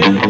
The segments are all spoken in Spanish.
right?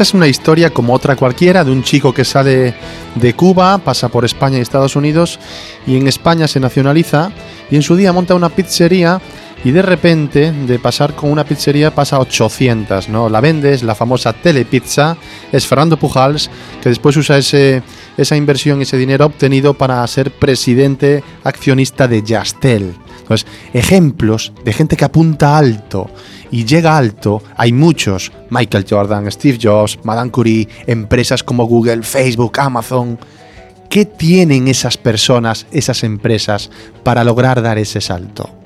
Esta es una historia como otra cualquiera de un chico que sale de Cuba, pasa por España y Estados Unidos y en España se nacionaliza y en su día monta una pizzería y de repente de pasar con una pizzería pasa a 800, ¿no? La vendes, la famosa Telepizza, es Fernando Pujals que después usa ese, esa inversión, ese dinero obtenido para ser presidente accionista de Yastel. Entonces, ejemplos de gente que apunta alto y llega alto, hay muchos. Michael Jordan, Steve Jobs, Madame Curie, empresas como Google, Facebook, Amazon. ¿Qué tienen esas personas, esas empresas, para lograr dar ese salto?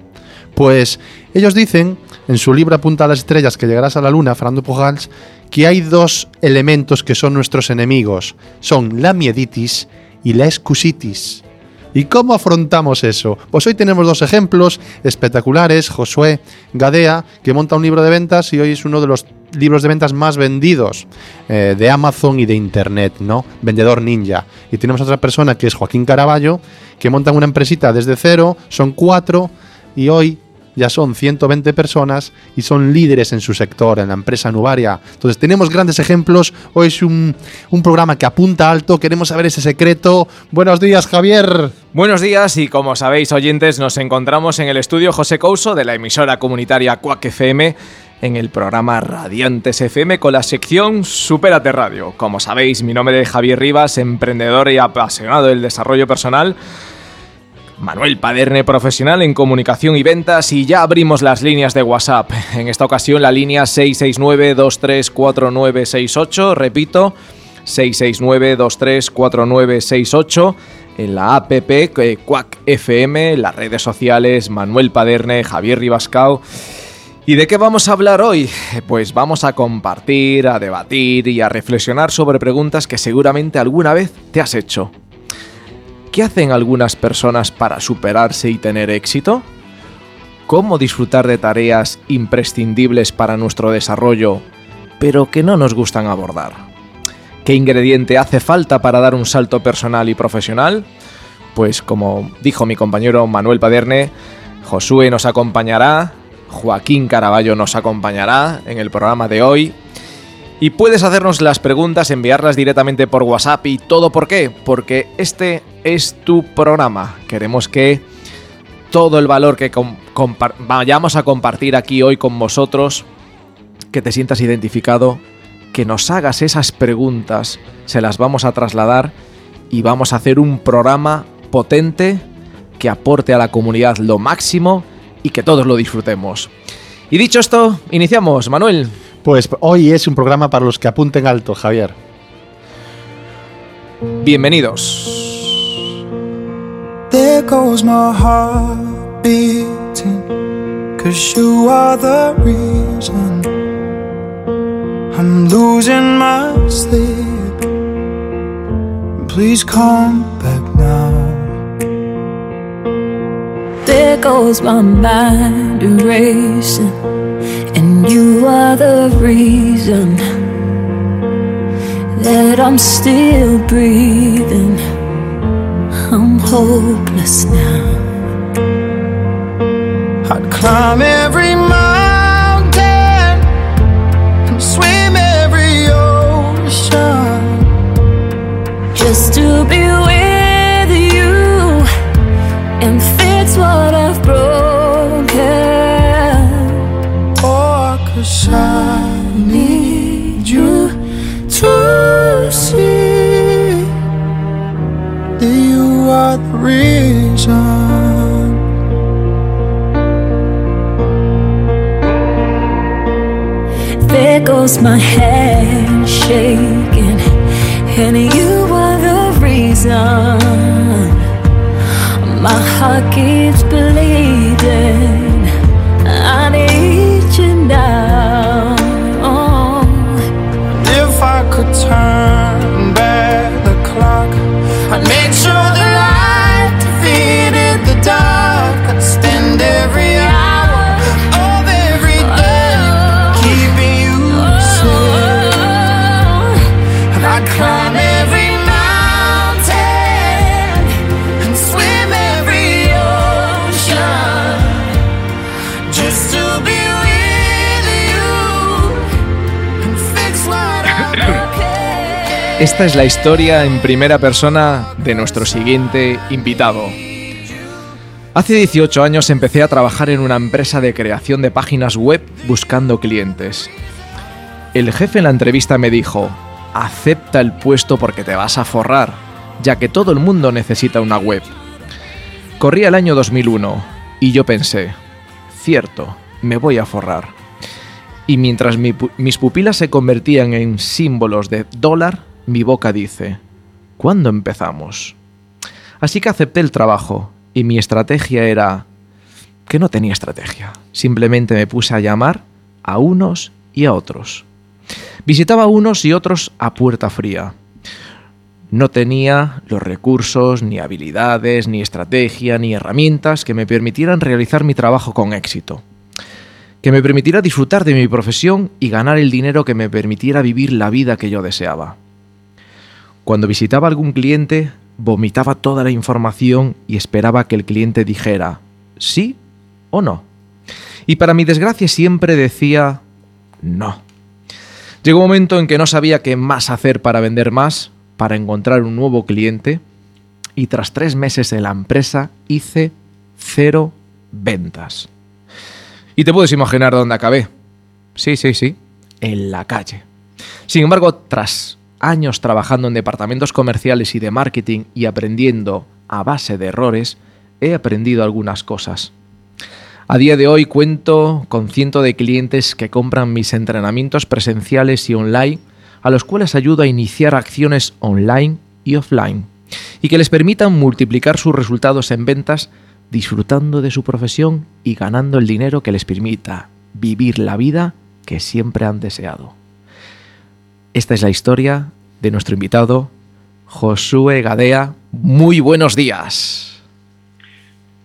Pues ellos dicen, en su libro Apunta a las estrellas que llegarás a la luna, Fernando Pujals, que hay dos elementos que son nuestros enemigos. Son la mieditis y la excusitis. ¿Y cómo afrontamos eso? Pues hoy tenemos dos ejemplos espectaculares. Josué Gadea, que monta un libro de ventas y hoy es uno de los libros de ventas más vendidos eh, de Amazon y de Internet, ¿no? Vendedor ninja. Y tenemos otra persona que es Joaquín Caraballo, que monta una empresita desde cero, son cuatro, y hoy ya son 120 personas y son líderes en su sector, en la empresa Nubaria. Entonces tenemos grandes ejemplos. Hoy es un, un, programa que apunta alto, queremos saber ese secreto. Buenos días, Javier. Buenos días y como sabéis, oyentes, nos encontramos en el estudio José Couso de la emisora comunitaria Cuac FM en el programa Radiantes FM con la sección Superate Radio. Como sabéis, mi nombre es Javier Rivas, emprendedor y apasionado del desarrollo personal. Manuel Paderne, profesional en comunicación y ventas, y ya abrimos las líneas de WhatsApp. En esta ocasión la línea 669-234968, repito, 669-234968, en la app Quack FM, las redes sociales, Manuel Paderne, Javier Ribascao. ¿Y de qué vamos a hablar hoy? Pues vamos a compartir, a debatir y a reflexionar sobre preguntas que seguramente alguna vez te has hecho. ¿Qué hacen algunas personas para superarse y tener éxito? ¿Cómo disfrutar de tareas imprescindibles para nuestro desarrollo, pero que no nos gustan abordar? ¿Qué ingrediente hace falta para dar un salto personal y profesional? Pues como dijo mi compañero Manuel Paderne, Josué nos acompañará, Joaquín Caraballo nos acompañará en el programa de hoy y puedes hacernos las preguntas, enviarlas directamente por WhatsApp y todo por qué, porque este es tu programa. Queremos que todo el valor que vayamos a compartir aquí hoy con vosotros, que te sientas identificado, que nos hagas esas preguntas, se las vamos a trasladar y vamos a hacer un programa potente que aporte a la comunidad lo máximo y que todos lo disfrutemos. Y dicho esto, iniciamos, Manuel. Pues hoy es un programa para los que apunten alto, Javier. Bienvenidos. There goes my heart beating, cause you are the reason I'm losing my sleep. Please come back now. There goes my mind erasing. And you are the reason that I'm still breathing. I'm hopeless now. I'd climb every mountain Esta es la historia en primera persona de nuestro siguiente invitado. Hace 18 años empecé a trabajar en una empresa de creación de páginas web buscando clientes. El jefe en la entrevista me dijo, acepta el puesto porque te vas a forrar, ya que todo el mundo necesita una web. Corría el año 2001 y yo pensé, cierto, me voy a forrar. Y mientras mis pupilas se convertían en símbolos de dólar, mi boca dice, ¿cuándo empezamos? Así que acepté el trabajo y mi estrategia era que no tenía estrategia. Simplemente me puse a llamar a unos y a otros. Visitaba a unos y otros a puerta fría. No tenía los recursos, ni habilidades, ni estrategia, ni herramientas que me permitieran realizar mi trabajo con éxito. Que me permitiera disfrutar de mi profesión y ganar el dinero que me permitiera vivir la vida que yo deseaba. Cuando visitaba algún cliente, vomitaba toda la información y esperaba que el cliente dijera sí o no. Y para mi desgracia siempre decía no. Llegó un momento en que no sabía qué más hacer para vender más, para encontrar un nuevo cliente, y tras tres meses en la empresa hice cero ventas. Y te puedes imaginar dónde acabé. Sí, sí, sí, en la calle. Sin embargo, tras años trabajando en departamentos comerciales y de marketing y aprendiendo a base de errores, he aprendido algunas cosas. A día de hoy cuento con cientos de clientes que compran mis entrenamientos presenciales y online, a los cuales ayudo a iniciar acciones online y offline, y que les permitan multiplicar sus resultados en ventas disfrutando de su profesión y ganando el dinero que les permita vivir la vida que siempre han deseado. Esta es la historia de nuestro invitado, Josué Gadea. Muy buenos días.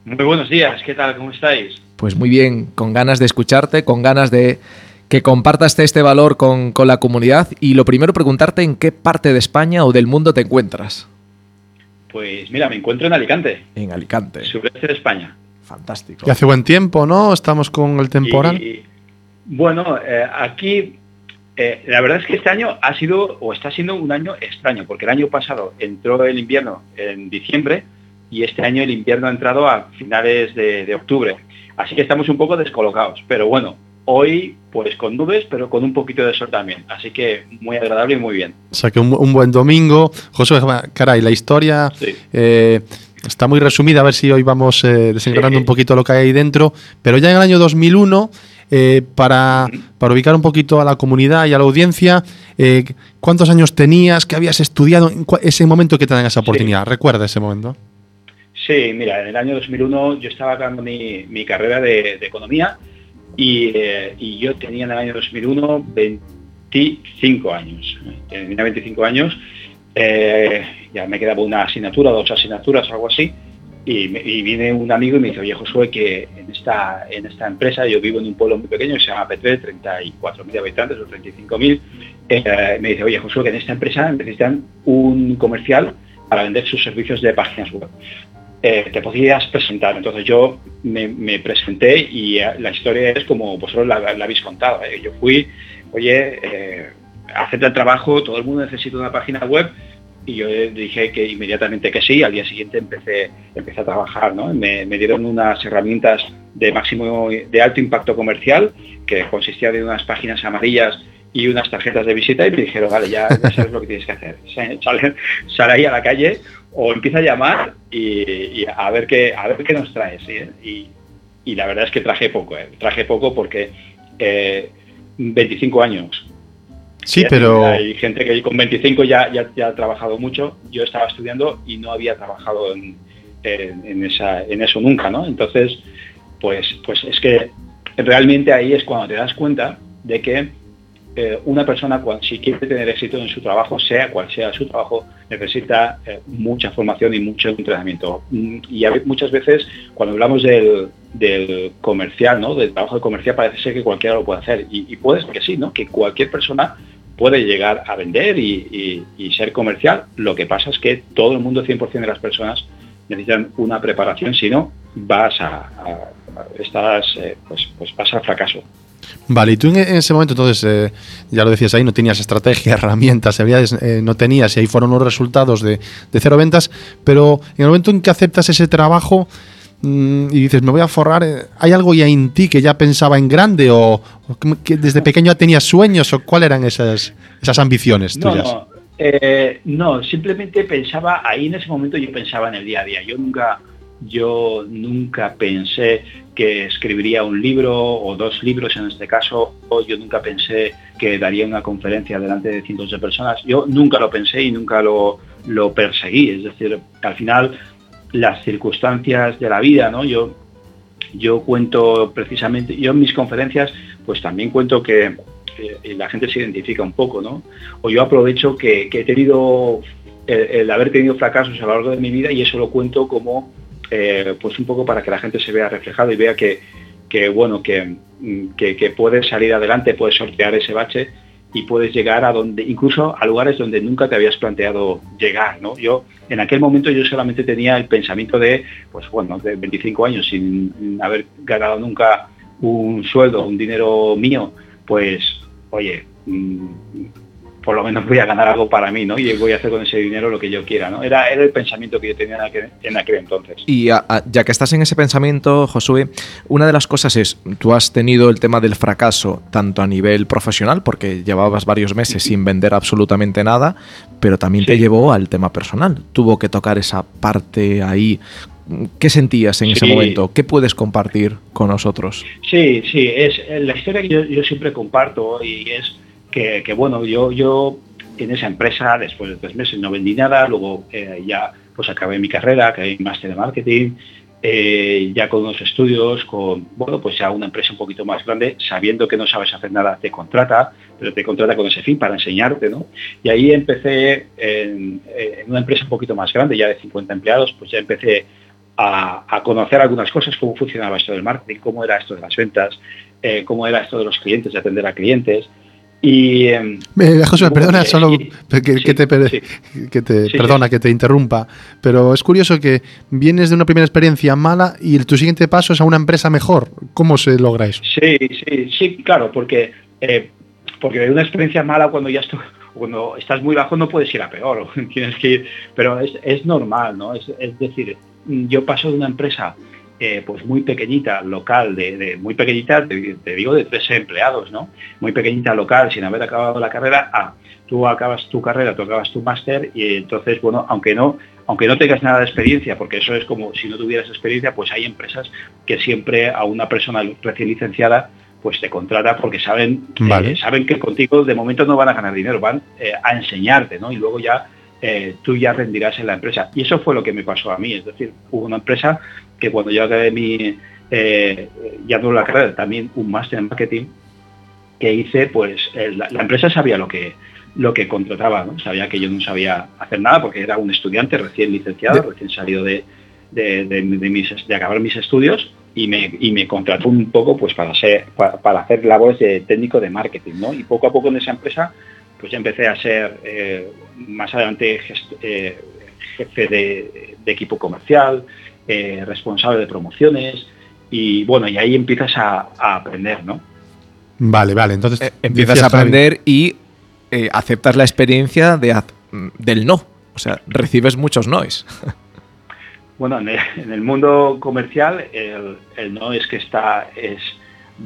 Muy buenos días, ¿qué tal? ¿Cómo estáis? Pues muy bien, con ganas de escucharte, con ganas de que compartas este valor con, con la comunidad y lo primero preguntarte en qué parte de España o del mundo te encuentras. Pues mira, me encuentro en Alicante, En Alicante. sureste de España. Fantástico. Y hace buen tiempo, ¿no? Estamos con el temporal. Y, bueno, eh, aquí eh, la verdad es que este año ha sido o está siendo un año extraño, porque el año pasado entró el invierno en diciembre y este año el invierno ha entrado a finales de, de octubre. Así que estamos un poco descolocados. Pero bueno, hoy pues con nubes, pero con un poquito de sol también. Así que muy agradable y muy bien. O sea que un, un buen domingo. José, caray, la historia Sí. eh, está muy resumida. A ver si hoy vamos eh, desengrando Sí. un poquito lo que hay ahí dentro. Pero ya en el año 2001, eh, para, para ubicar un poquito a la comunidad y a la audiencia, eh, ¿cuántos años tenías? ¿Qué habías estudiado? en ese momento que te dan esa Sí. oportunidad. ¿Recuerda ese momento? Sí, mira, en el año 2001 yo estaba acabando mi, mi carrera de, de economía y, eh, y yo tenía en el año 2001 25 años. Tenía 25 años, ya me quedaba una asignatura, dos asignaturas, algo así, y, viene un amigo y me dice, oye Josué, que en esta, en esta empresa, yo vivo en un pueblo muy pequeño que se llama Petrer, 34.000 habitantes o 35.000, eh, me dice, oye Josué, que en esta empresa necesitan un comercial para vender sus servicios de páginas web. Eh, te podrías presentar. Entonces yo me, presenté y eh, la historia es como vosotros la, habéis contado. ¿eh? Yo fui, oye, acepta el trabajo, todo el mundo necesita una página web y yo dije que inmediatamente que sí, al día siguiente empecé, empecé a trabajar, ¿no? Me, me dieron unas herramientas de máximo, de alto impacto comercial, que consistía de unas páginas amarillas y unas tarjetas de visita y me dijeron, vale, ya, sabes lo que tienes que hacer. Sale, sale ahí a la calle o empieza a llamar y, a ver qué a ver qué nos traes. Y, y la verdad es que traje poco, ¿eh? traje poco porque eh, 25 años. Sí, pero Hay gente que con 25 ya, ya, ya ha trabajado mucho. Yo estaba estudiando y no había trabajado en, en- en esa, en eso nunca, ¿no? Entonces, pues, pues es que realmente ahí es cuando te das cuenta de que eh, una persona, si quiere tener éxito en su trabajo, sea cual sea su trabajo, necesita eh, mucha formación y mucho entrenamiento. Mm, Y a muchas veces, cuando hablamos del, del comercial, ¿no? del trabajo de comercial, parece ser que cualquiera lo puede hacer. Y, y puede ser que sí, ¿no? que cualquier persona puede llegar a vender y, ser comercial. Lo que pasa es que todo el mundo, 100% de las personas, necesitan una preparación, si no, vas a, a- a- estás, eh, pues, pues vas al fracaso. Vale, y tú en ese momento, entonces, eh, ya lo decías ahí, no tenías estrategia, herramientas, habilidades, eh, no tenías, y ahí fueron los resultados de, cero ventas, pero en el momento en que aceptas ese trabajo y dices, me voy a forrar, eh, ¿hay algo ya en ti que ya pensaba en grande o, que- desde pequeño ya tenías sueños o cuáles eran esas, esas ambiciones No, tuyas? no, eh, no, simplemente pensaba, ahí en ese momento yo pensaba en el día a día. Yo nunca, yo nunca pensé que escribiría un libro o dos libros en este caso, o yo nunca pensé que daría una conferencia delante de cientos de personas. Yo nunca lo pensé y nunca lo, lo perseguí. Es decir, al final las circunstancias de la vida, ¿no? Yo, yo cuento precisamente, yo en mis conferencias, pues también cuento que eh, la gente se identifica un poco, ¿no? O yo aprovecho que, he tenido, el, haber tenido fracasos a lo largo de mi vida y eso lo cuento como, eh, pues un poco para que la gente se vea reflejado y vea que, que bueno, que, mm, que, que salir adelante, puedes sortear ese bache y puedes llegar a donde, incluso a lugares donde nunca te habías planteado llegar, ¿no? Yo, en aquel momento yo solamente tenía el pensamiento de, pues bueno, de 25 años sin haber ganado nunca un sueldo, un dinero mío, pues, oye, mm, por lo menos voy a ganar algo para mí, ¿no? Y voy a hacer con ese dinero lo que yo quiera, ¿no? Era, era el pensamiento que yo tenía en aquel, en aquel entonces. Y a- a- ya que estás en ese pensamiento, Josué, una de las cosas es, tú has tenido el tema del fracaso tanto a nivel profesional, porque llevabas varios meses sin vender absolutamente nada, pero también te llevó al tema personal. Tuvo que tocar esa parte ahí. ¿Qué sentías en ese momento? ¿Qué puedes compartir con nosotros? Sí, sí, es la historia que yo, yo siempre comparto y es que, bueno, yo, yo en esa empresa después de tres meses no vendí nada, luego eh, ya pues acabé mi carrera, acabé mi máster de marketing, eh, ya con unos estudios, con, bueno, pues ya una empresa un poquito más grande, sabiendo que no sabes hacer nada, te contrata, pero te contrata con ese fin para enseñarte, ¿no? Y ahí empecé en, una empresa un poquito más grande, ya de 50 empleados, pues ya empecé a, a conocer algunas cosas, cómo funcionaba esto del marketing, cómo era esto de las ventas, eh, cómo era esto de los clientes, de atender a clientes. Y, eh, José, perdona, solo que, que sí, te, per- sí. que te- Sí, perdona que te interrumpa, pero es curioso que vienes de una primera experiencia mala y tu siguiente paso es a una empresa mejor. ¿Cómo se logra eso? Sí, sí, sí, claro, porque eh, porque de una experiencia mala cuando ya estoy, cuando estás muy bajo no puedes ir a peor, tienes que ir, pero es, es normal, ¿no? Es, es decir, yo paso de una empresa eh, pues muy pequeñita, local, de, de- muy pequeñita, te, te digo de tres empleados, ¿no? Muy pequeñita, local, sin haber acabado la carrera, a tú acabas tu carrera, tú acabas tu máster y entonces, bueno, aunque no, aunque no tengas nada de experiencia, porque eso es como si no tuvieras experiencia, pues hay empresas que siempre a una persona recién licenciada pues te contrata porque saben, eh, saben que contigo de momento no van a ganar dinero, van eh, a enseñarte, ¿no? Y luego ya eh, tú ya rendirás en la empresa. Y eso fue lo que me pasó a mí, es decir, hubo una empresa que cuando yo acabé mi, eh, ya no la carrera, también un máster en marketing que hice, pues eh, la, la empresa sabía lo que lo que contrataba, ¿no? sabía que yo no sabía hacer nada porque era un estudiante recién licenciado, recién salido de, de, de- de mis, de acabar mis estudios y me, y me contrató un poco pues para, ser, para, para hacer labores de técnico de marketing, ¿no? Y poco a poco en esa empresa pues ya empecé a ser eh, más adelante gest- eh, jefe de, de equipo comercial, eh, responsable de promociones y bueno, y ahí empiezas a, a aprender, ¿no? Vale, vale. Entonces Eh, empiezas decías, a Javi, aprender y eh, aceptas la experiencia de, del no. O sea, recibes muchos noes. Bueno, en el, en el mundo comercial el, el no es que está, es,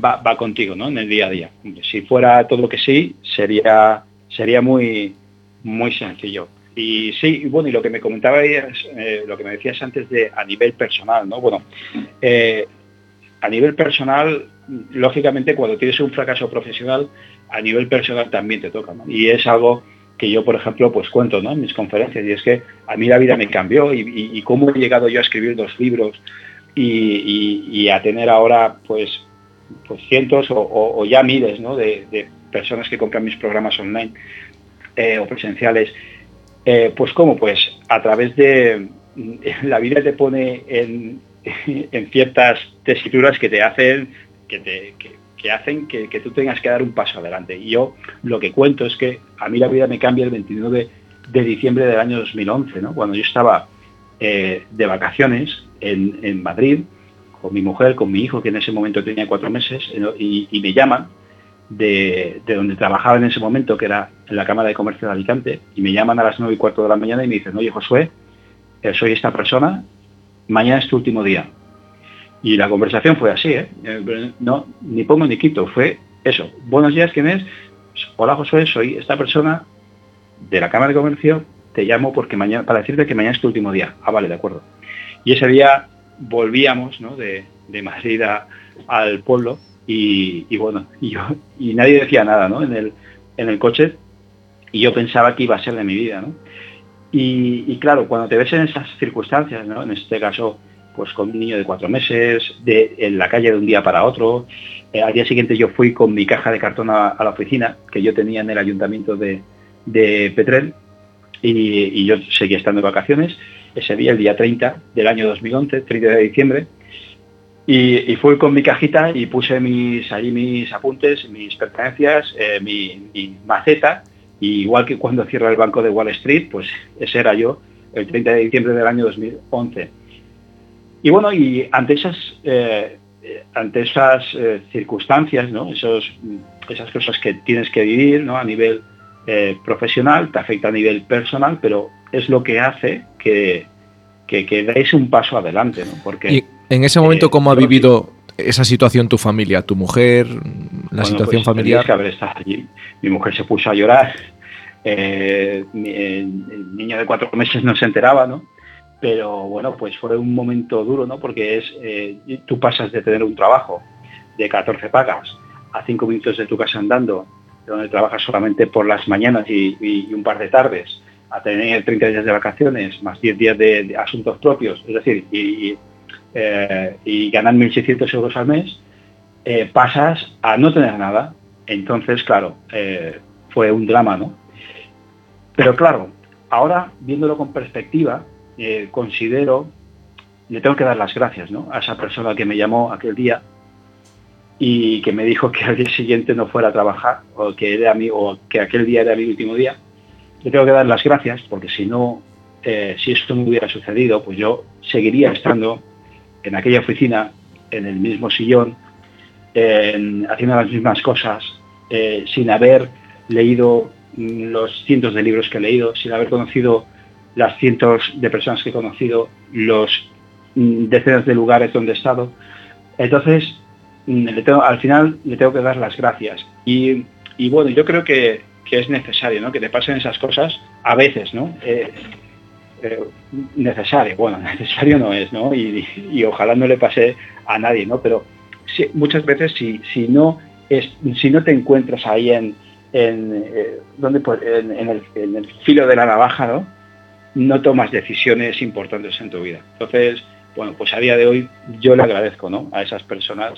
va, va contigo, ¿no? En el día a día. Si fuera todo que sí, sería, sería muy, muy sencillo. Y sí, bueno, y lo que me comentabas, eh, lo que me decías antes de a nivel personal, ¿no? Bueno, eh, a nivel personal, lógicamente cuando tienes un fracaso profesional, a nivel personal también te toca. Y es algo que yo, por ejemplo, pues cuento ¿no? en mis conferencias, y es que a mí la vida me cambió y, cómo he llegado yo a escribir dos libros y, a tener ahora pues, pues cientos o, ya miles ¿no? de, de personas que compran mis programas online eh, o presenciales. Eh, pues cómo, pues a través de la vida te pone en, ciertas tesituras que te hacen que te que- hacen que, tú tengas que dar un paso adelante. Y yo lo que cuento es que a mí la vida me cambia el 29 de, diciembre del año 2011, ¿no? cuando yo estaba eh, de vacaciones en, Madrid con mi mujer, con mi hijo, que en ese momento tenía cuatro meses, y me llaman de, de donde trabajaba en ese momento, que era en la Cámara de Comercio de Alicante, y me llaman a las nueve y cuarto de la mañana y me dicen, oye Josué, eh, soy esta persona, mañana es tu último día. Y la conversación fue así, ¿eh? Eh, No, ni pongo ni quito, fue eso. Buenos días, ¿quién es? Hola Josué, soy esta persona de la Cámara de Comercio, te llamo porque mañana, para decirte que mañana es tu último día. Ah, vale, de acuerdo. Y ese día volvíamos ¿no? de, de Madrid al pueblo y, bueno, y, yo, y nadie decía nada ¿no? en, el, en el coche y yo pensaba que iba a ser de mi vida. ¿no? Y, claro, cuando te ves en esas circunstancias, ¿no? en este caso, pues con un niño de cuatro meses, de, en la calle de un día para otro, eh, al día siguiente yo fui con mi caja de cartón a, a la oficina que yo tenía en el ayuntamiento de, de Petrel y, y yo seguía estando de vacaciones. Ese día, el día 30 del año 2011, 30 de diciembre, y, fui con mi cajita y puse mis, ahí mis apuntes, mis pertenencias, eh, mi, maceta, igual que cuando cierra el banco de Wall Street, pues ese era yo, el 30 de diciembre del año 2011. Y bueno, y ante esas, eh, ante esas eh, circunstancias, ¿no? Esos, esas cosas que tienes que vivir ¿no? a nivel profesional, te afecta a nivel personal, pero es lo que hace que, que, que deis un paso adelante, ¿no? Porque en ese momento, Eh, ¿cómo ha vivido esa situación tu familia? ¿Tu mujer? ¿La Bueno, situación pues, familiar? que. Mi mujer se puso a llorar. eh, el, niño de cuatro meses no se enteraba, ¿no? Pero bueno, pues fue un momento duro, ¿no? Porque es eh, tú pasas de tener un trabajo de 14 pagas a cinco minutos de tu casa andando, donde trabajas solamente por las mañanas y, y- y un par de tardes, a tener 30 días de vacaciones más 10 días de, de asuntos propios, es decir, y, y, eh, y ganar 1.600 euros al mes, eh, pasas a no tener nada. Entonces, claro, eh, fue un drama, ¿no? Pero claro, ahora, viéndolo con perspectiva, considero, le tengo que dar las gracias, ¿no? A esa persona que me llamó aquel día y que me dijo que al día siguiente no fuera a trabajar o que, era mi, o que aquel día era mi último día. Le tengo que dar las gracias porque si no, si esto no hubiera sucedido, pues yo seguiría estando en aquella oficina, en el mismo sillón, en- haciendo las mismas cosas, eh, sin haber leído mm, los cientos de libros que he leído, sin haber conocido las cientos de personas que he conocido, los mm, decenas de lugares donde he estado. Entonces, mm, al final le tengo que dar las gracias. Y, bueno, yo creo que, es necesario que te pasen esas cosas a veces. Eh, eh, necesario, bueno, necesario no es, ¿no? Y, y ojalá no le pase a nadie, ¿no? Pero sí, muchas veces si, si no es, si no te encuentras ahí en, en, eh, ¿dónde, pues, en, en el, en el filo de la navaja, ¿no? No tomas decisiones importantes en tu vida. Entonces, bueno, pues a día de hoy yo le agradezco, ¿no? A esas personas,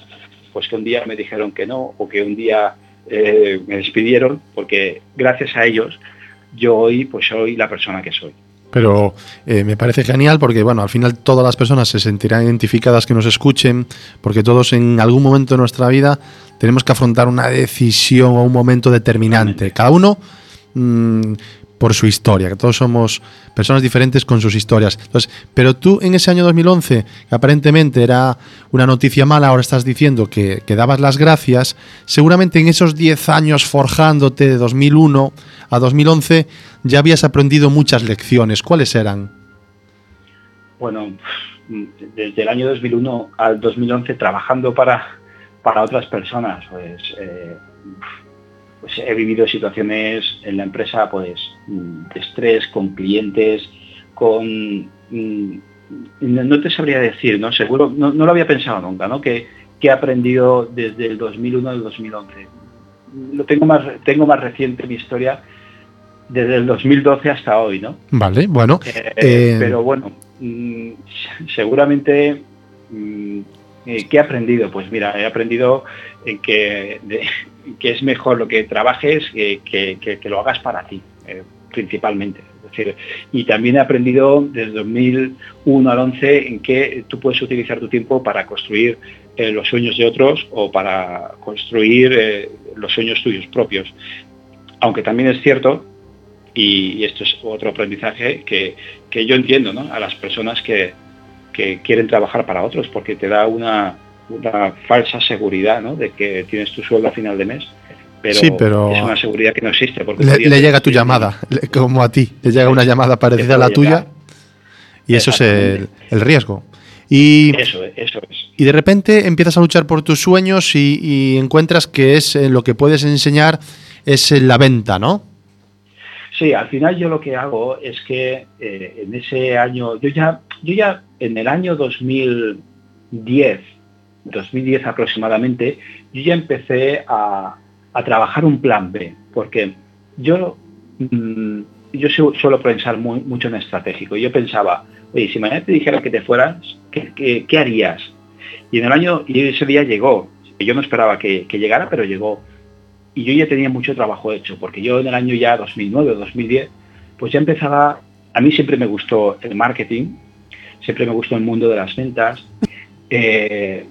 pues que un día me dijeron que no o que un día eh, me despidieron, porque gracias a ellos yo hoy, pues soy la persona que soy. Pero eh, me parece genial porque, bueno, al final todas las personas se sentirán identificadas que nos escuchen, porque todos en algún momento de nuestra vida tenemos que afrontar una decisión o un momento determinante. Cada uno mm, por su historia, que todos somos personas diferentes con sus historias. Entonces, pero tú en ese año 2011, que aparentemente era una noticia mala, ahora estás diciendo que, dabas las gracias, seguramente en esos 10 años forjándote de 2001 a 2011 ya habías aprendido muchas lecciones. ¿Cuáles eran? Bueno, desde el año 2001 al 2011 trabajando para, para otras personas, pues, eh, pues he vivido situaciones en la empresa pues de estrés con clientes, con mm, no te sabría decir, ¿no? Seguro, no, no lo había pensado nunca, ¿no? Que, que he aprendido desde el 2001 al 2011. Lo tengo más, tengo más reciente mi historia desde el 2012 hasta hoy, ¿no? Vale, bueno. Eh, eh, pero bueno, mm, seguramente, mm, eh, ¿qué he aprendido? Pues mira, he aprendido en que, es mejor lo que trabajes que, que- lo hagas para ti, eh, principalmente. Es decir, y también he aprendido desde 2001 al 11 en que tú puedes utilizar tu tiempo para construir eh, los sueños de otros o para construir eh, los sueños tuyos propios. Aunque también es cierto y, y esto es otro aprendizaje que yo entiendo ¿no? a las personas que, que quieren trabajar para otros porque te da una, una falsa seguridad ¿no? de que tienes tu sueldo a final de mes. Pero, Sí, pero- es una seguridad que no existe. Porque le, llega tu llamada, como a ti, le llega una llamada parecida a la tuya y eso es el, el riesgo. Y, Eso, es, eso es. y de repente empiezas a luchar por tus sueños y, y encuentras que es eh, lo que puedes enseñar es en la venta, ¿no? Sí, al final yo lo que hago es que eh, en ese año, yo ya, yo ya en el año 2010, 2010 aproximadamente, yo ya empecé a, a trabajar un plan B, porque yo, mm, yo su- suelo pensar mucho en estratégico. Yo pensaba, oye, si mañana te dijera que te fueras, ¿qué, harías? Y en el año, y ese día llegó. Yo no esperaba que llegara, pero llegó y yo ya tenía mucho trabajo hecho, porque yo en el año ya 2009 o 2010, pues ya empezaba, a mí siempre me gustó el marketing, siempre me gustó el mundo de las ventas, eh,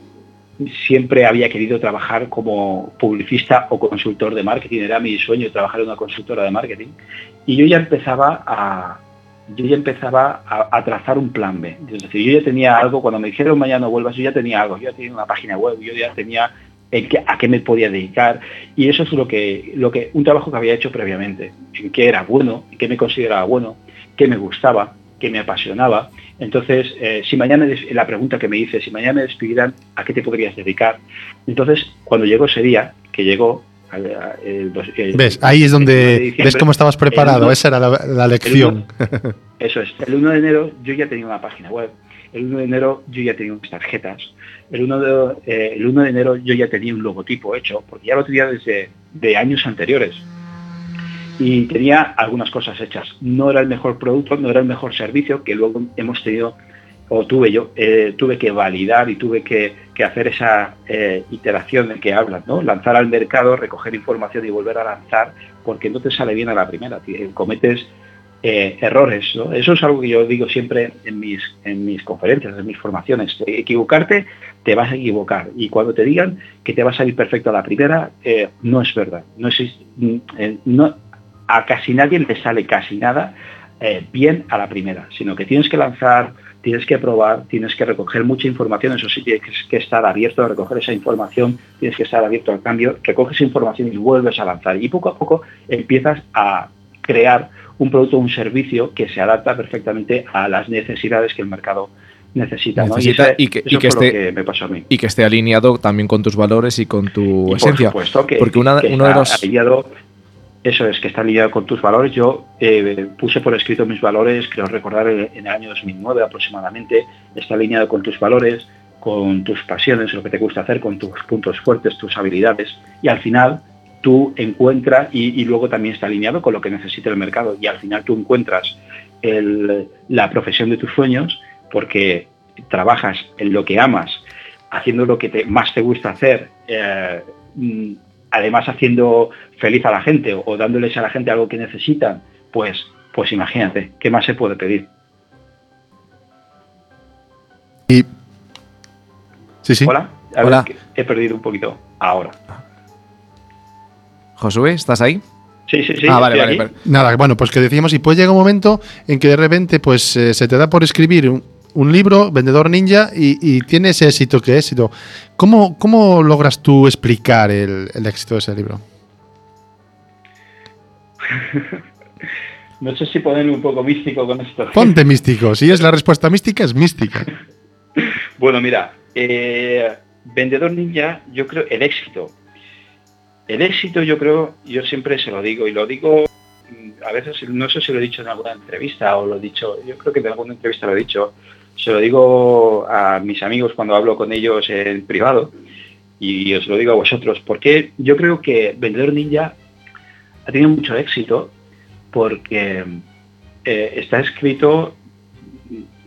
siempre había querido trabajar como publicista o consultor de marketing, era mi sueño trabajar en una consultora de marketing, y yo ya empezaba a yo ya empezaba a, trazar un plan B. Es decir, yo ya tenía algo, cuando me dijeron mañana vuelvas, yo ya tenía algo, yo ya tenía una página web, yo ya tenía en qué- a qué me podía dedicar y eso es lo que, lo que un trabajo que había hecho previamente, en qué era bueno, en qué me consideraba bueno, qué me gustaba, qué me apasionaba. Entonces, eh, si mañana, la pregunta que me hice, si mañana me despidieran, ¿a qué te podrías dedicar? Entonces, cuando llegó ese día, que llegó... el el- ¿Ves? Ahí es el 1 de donde ves cómo estabas preparado, esa era la, la lección. eso es. El 1 de enero yo ya tenía una página web. El 1 de enero yo ya tenía unas tarjetas. El 1 de, eh, el 1 de enero yo ya tenía un logotipo hecho, porque ya lo tenía desde de años anteriores. Y tenía algunas cosas hechas. No era el mejor producto, no era el mejor servicio que luego hemos tenido, o tuve yo, eh, tuve que validar y tuve que, hacer esa eh, iteración de que hablas, ¿no? Lanzar al mercado, recoger información y volver a lanzar, porque no te sale bien a la primera. Cometes eh, errores. Eso es algo que yo digo siempre en mis, en mis conferencias, en mis formaciones. Equivocarte, te vas a equivocar. Y cuando te digan que te va a salir perfecto a la primera, eh, no es verdad. No existe, mm, eh, no, a casi nadie le sale casi nada bien a la primera, sino que tienes que lanzar, tienes que probar, tienes que recoger mucha información, eso sí, tienes que estar abierto a recoger esa información, tienes que estar abierto al cambio, recoges información y vuelves a lanzar. Y poco a poco empiezas a crear un producto o un servicio que se adapta perfectamente a las necesidades que el mercado necesita. ¿no? Necesita ese- y que- y esté- que me pasó a mí. Y que esté alineado también con tus valores y con tu Y por esencia. supuesto que, Porque una- uno de los... alineado- eso es, que está alineado con tus valores. Yo eh, puse por escrito mis valores, creo recordar, en en el año 2009 aproximadamente. Está alineado con tus valores, con tus pasiones, lo que te gusta hacer, con tus puntos fuertes, tus habilidades. Y al final tú encuentras, y, y luego también está alineado con lo que necesita el mercado, y al final tú encuentras el- la profesión de tus sueños porque trabajas en lo que amas, haciendo lo que te- más te gusta hacer, eh, mm, además haciendo feliz a la gente o, o dándoles a la gente algo que necesitan, pues pues imagínate, ¿qué más se puede pedir? Y... Sí, sí. Hola, A Hola. he perdido un poquito ahora. Josué, ¿estás ahí? Sí, sí, sí. ah, vale, vale. per- Nada, bueno, pues que decíamos, y puede llegar un momento en que de repente pues eh, se te da por escribir un, un libro, Vendedor Ninja, y, y tiene ese éxito que éxito. ¿Cómo, cómo logras tú explicar el, el éxito de ese libro? No sé si ponerme un poco místico con esto. Ponte místico, si es la respuesta mística, es mística. Bueno, mira, eh, Vendedor Ninja, yo creo, el éxito. El éxito, yo creo, yo siempre se lo digo, y lo digo, mm, a veces, no sé si lo he dicho en alguna entrevista o lo he dicho, yo creo que en alguna entrevista lo he dicho, se lo digo a mis amigos cuando hablo con ellos en privado, y os lo digo a vosotros, porque yo creo que Vendedor Ninja ha tenido mucho éxito porque eh, está escrito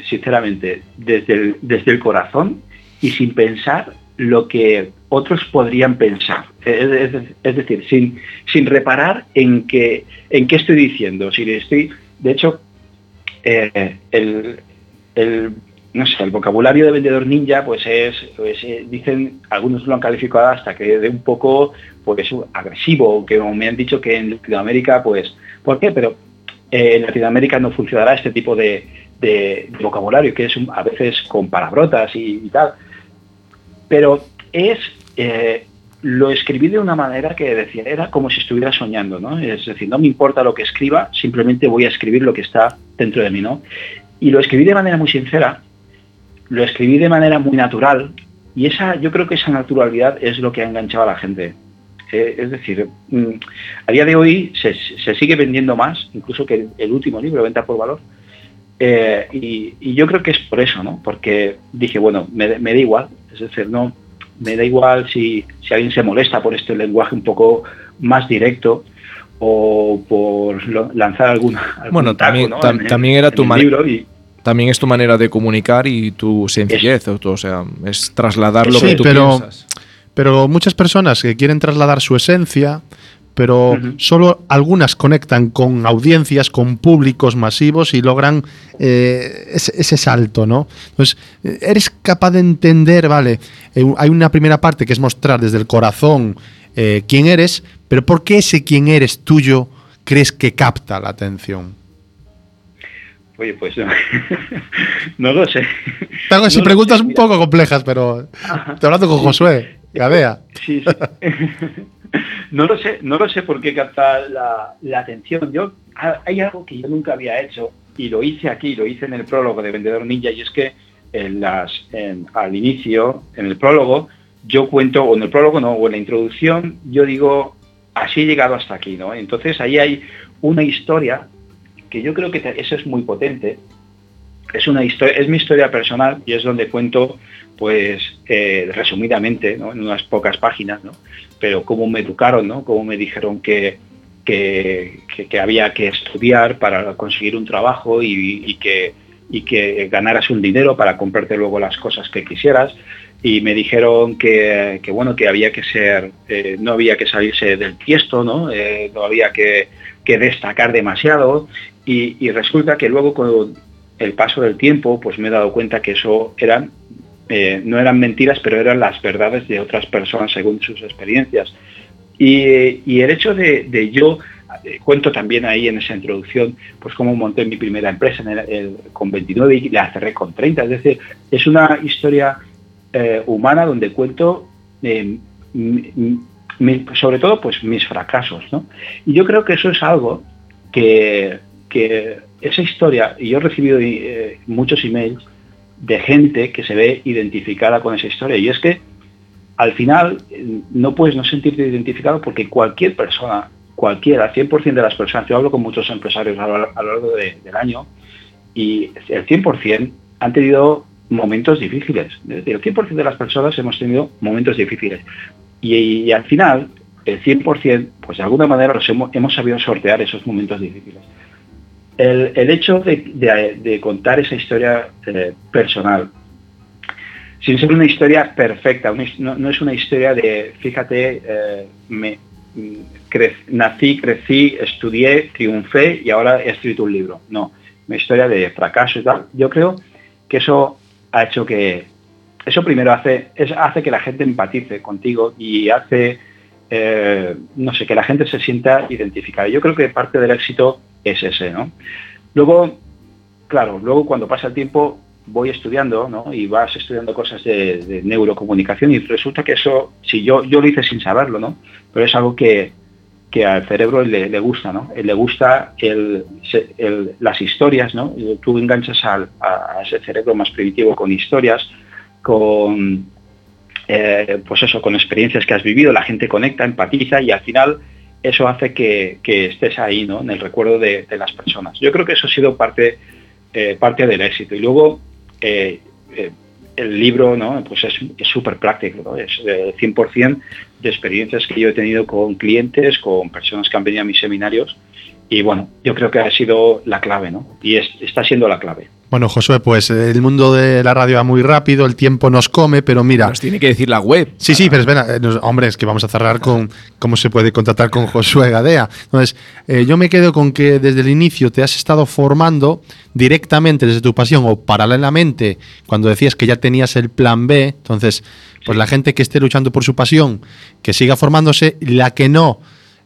sinceramente, desde desde el corazón y sin pensar lo que otros podrían pensar. Es, decir, sin, sin reparar en qué, en qué estoy diciendo. Si estoy, de hecho, eh, el, el- no sé, el vocabulario de vendedor ninja, pues es, pues, eh, dicen, algunos lo han calificado hasta que de un poco, pues agresivo, que me han dicho que en Latinoamérica, pues, ¿por qué? Pero eh, en Latinoamérica no funcionará este tipo de, de- vocabulario, que es a veces con palabrotas y tal. Pero es, eh, lo escribí de una manera que decía, era como si estuviera soñando, ¿no? Es decir, no me importa lo que escriba, simplemente voy a escribir lo que está dentro de mí, ¿no? Y lo escribí de manera muy sincera, lo escribí de manera muy natural, y esa, yo creo que esa naturalidad es lo que ha enganchado a la gente. Eh, es decir, mm, a día de hoy se, se sigue vendiendo más, incluso que el, último libro, Venta por Valor, eh, y, yo creo que es por eso, ¿no? Porque dije, bueno, me da igual, es decir, no, me da igual si, si alguien se molesta por este lenguaje un poco más directo o por lo- lanzar alguna algún Bueno, taco, también- ¿no? tam- en el- también era tu También es tu manera de comunicar y tu sencillez, o, o sea, es trasladar lo Sí, que tú pero- piensas. Pero muchas personas que quieren trasladar su esencia, pero solo algunas conectan con audiencias, con públicos masivos y logran eh, ese, ese salto, ¿no? Entonces, eres capaz de entender, vale, eh, hay una primera parte que es mostrar desde el corazón eh, quién eres, pero ¿por qué ese quién eres tuyo crees que capta la atención? Oye, pues no, no lo sé. Te hago así No preguntas sé, un poco complejas, pero estoy hablando con Josué, Gadea. Sí, sí. no lo sé, no lo sé por qué captar la, la atención. Yo ha- hay algo que yo nunca había hecho y lo hice aquí, lo hice en el prólogo de Vendedor Ninja y es que en las, al inicio, en el prólogo, yo cuento, o en el prólogo no, o en la introducción, yo digo, así he llegado hasta aquí, ¿no? Entonces ahí hay una historia que yo creo que eso es muy potente. Es una historia, es mi historia personal y es donde cuento, pues, eh, resumidamente, en unas pocas páginas, ¿no? Pero cómo me educaron, ¿no? Cómo me dijeron que, que, que- había que estudiar para conseguir un trabajo y, que, y que ganaras un dinero para comprarte luego las cosas que quisieras. Y me dijeron que, que, bueno, que había que ser, eh, no había que salirse del tiesto, ¿no? Eh, no había que, destacar demasiado. Y, y resulta que luego con el paso del tiempo, pues me he dado cuenta que eso eran, eh, no eran mentiras, pero eran las verdades de otras personas según sus experiencias. Y, el hecho de, yo, eh, cuento también ahí en esa introducción, pues cómo monté mi primera empresa en con 29 y la cerré con 30. Es decir, es una historia eh, humana donde cuento sobre todo pues mis fracasos. ¿no? Y yo creo que eso es algo que, que esa historia, y yo he recibido eh, muchos emails de gente que se ve identificada con esa historia, y es que al final eh, no puedes no sentirte identificado porque cualquier persona, cualquiera, 100% de las personas, yo hablo con muchos empresarios a lo, largo de- del año, y el 100% han tenido momentos difíciles. Es decir, el 100% de las personas hemos tenido momentos difíciles. Y, al final, el 100%, pues de alguna manera hemos, hemos sabido sortear esos momentos difíciles. El, el hecho de, de- contar esa historia eh, personal, sin ser una historia perfecta, no, no es una historia de, fíjate, eh, me, mm, nací, crecí, estudié, triunfé y ahora he escrito un libro. No, una historia de fracaso y tal. Yo creo que eso ha hecho que, eso primero hace, es, hace que la gente empatice contigo y hace, eh, no sé, que la gente se sienta identificada. Yo creo que parte del éxito es ese, ¿no? Luego, claro, luego cuando pasa el tiempo voy estudiando, ¿no? Y vas estudiando cosas de, neurocomunicación y resulta que eso, si yo, yo lo hice sin saberlo, ¿no? Pero es algo que, que al cerebro le, le gusta, ¿no? Le gusta el, las historias, ¿no? Tú enganchas al- a ese cerebro más primitivo con historias, con, eh, pues eso, con experiencias que has vivido, la gente conecta, empatiza y al final eso hace que, estés ahí, ¿no? En el recuerdo de, las personas. Yo creo que eso ha sido parte, eh, parte del éxito. Y luego eh, el libro, ¿no? Pues es súper práctico, ¿no? Es eh, 100% de experiencias que yo he tenido con clientes, con personas que han venido a mis seminarios. Y bueno, yo creo que ha sido la clave, ¿no? Y es- está siendo la clave. Bueno, Josué, pues eh, el mundo de la radio va muy rápido, el tiempo nos come, pero mira. Nos tiene que decir la web. Sí, sí, pero espera, eh, nos- hombre, es que vamos a cerrar con cómo se puede contactar con Josué Gadea. Entonces, eh, yo me quedo con que desde el inicio te has estado formando directamente desde tu pasión o paralelamente cuando decías que ya tenías el plan B. Entonces, pues la gente que esté luchando por su pasión, que siga formándose, la que no,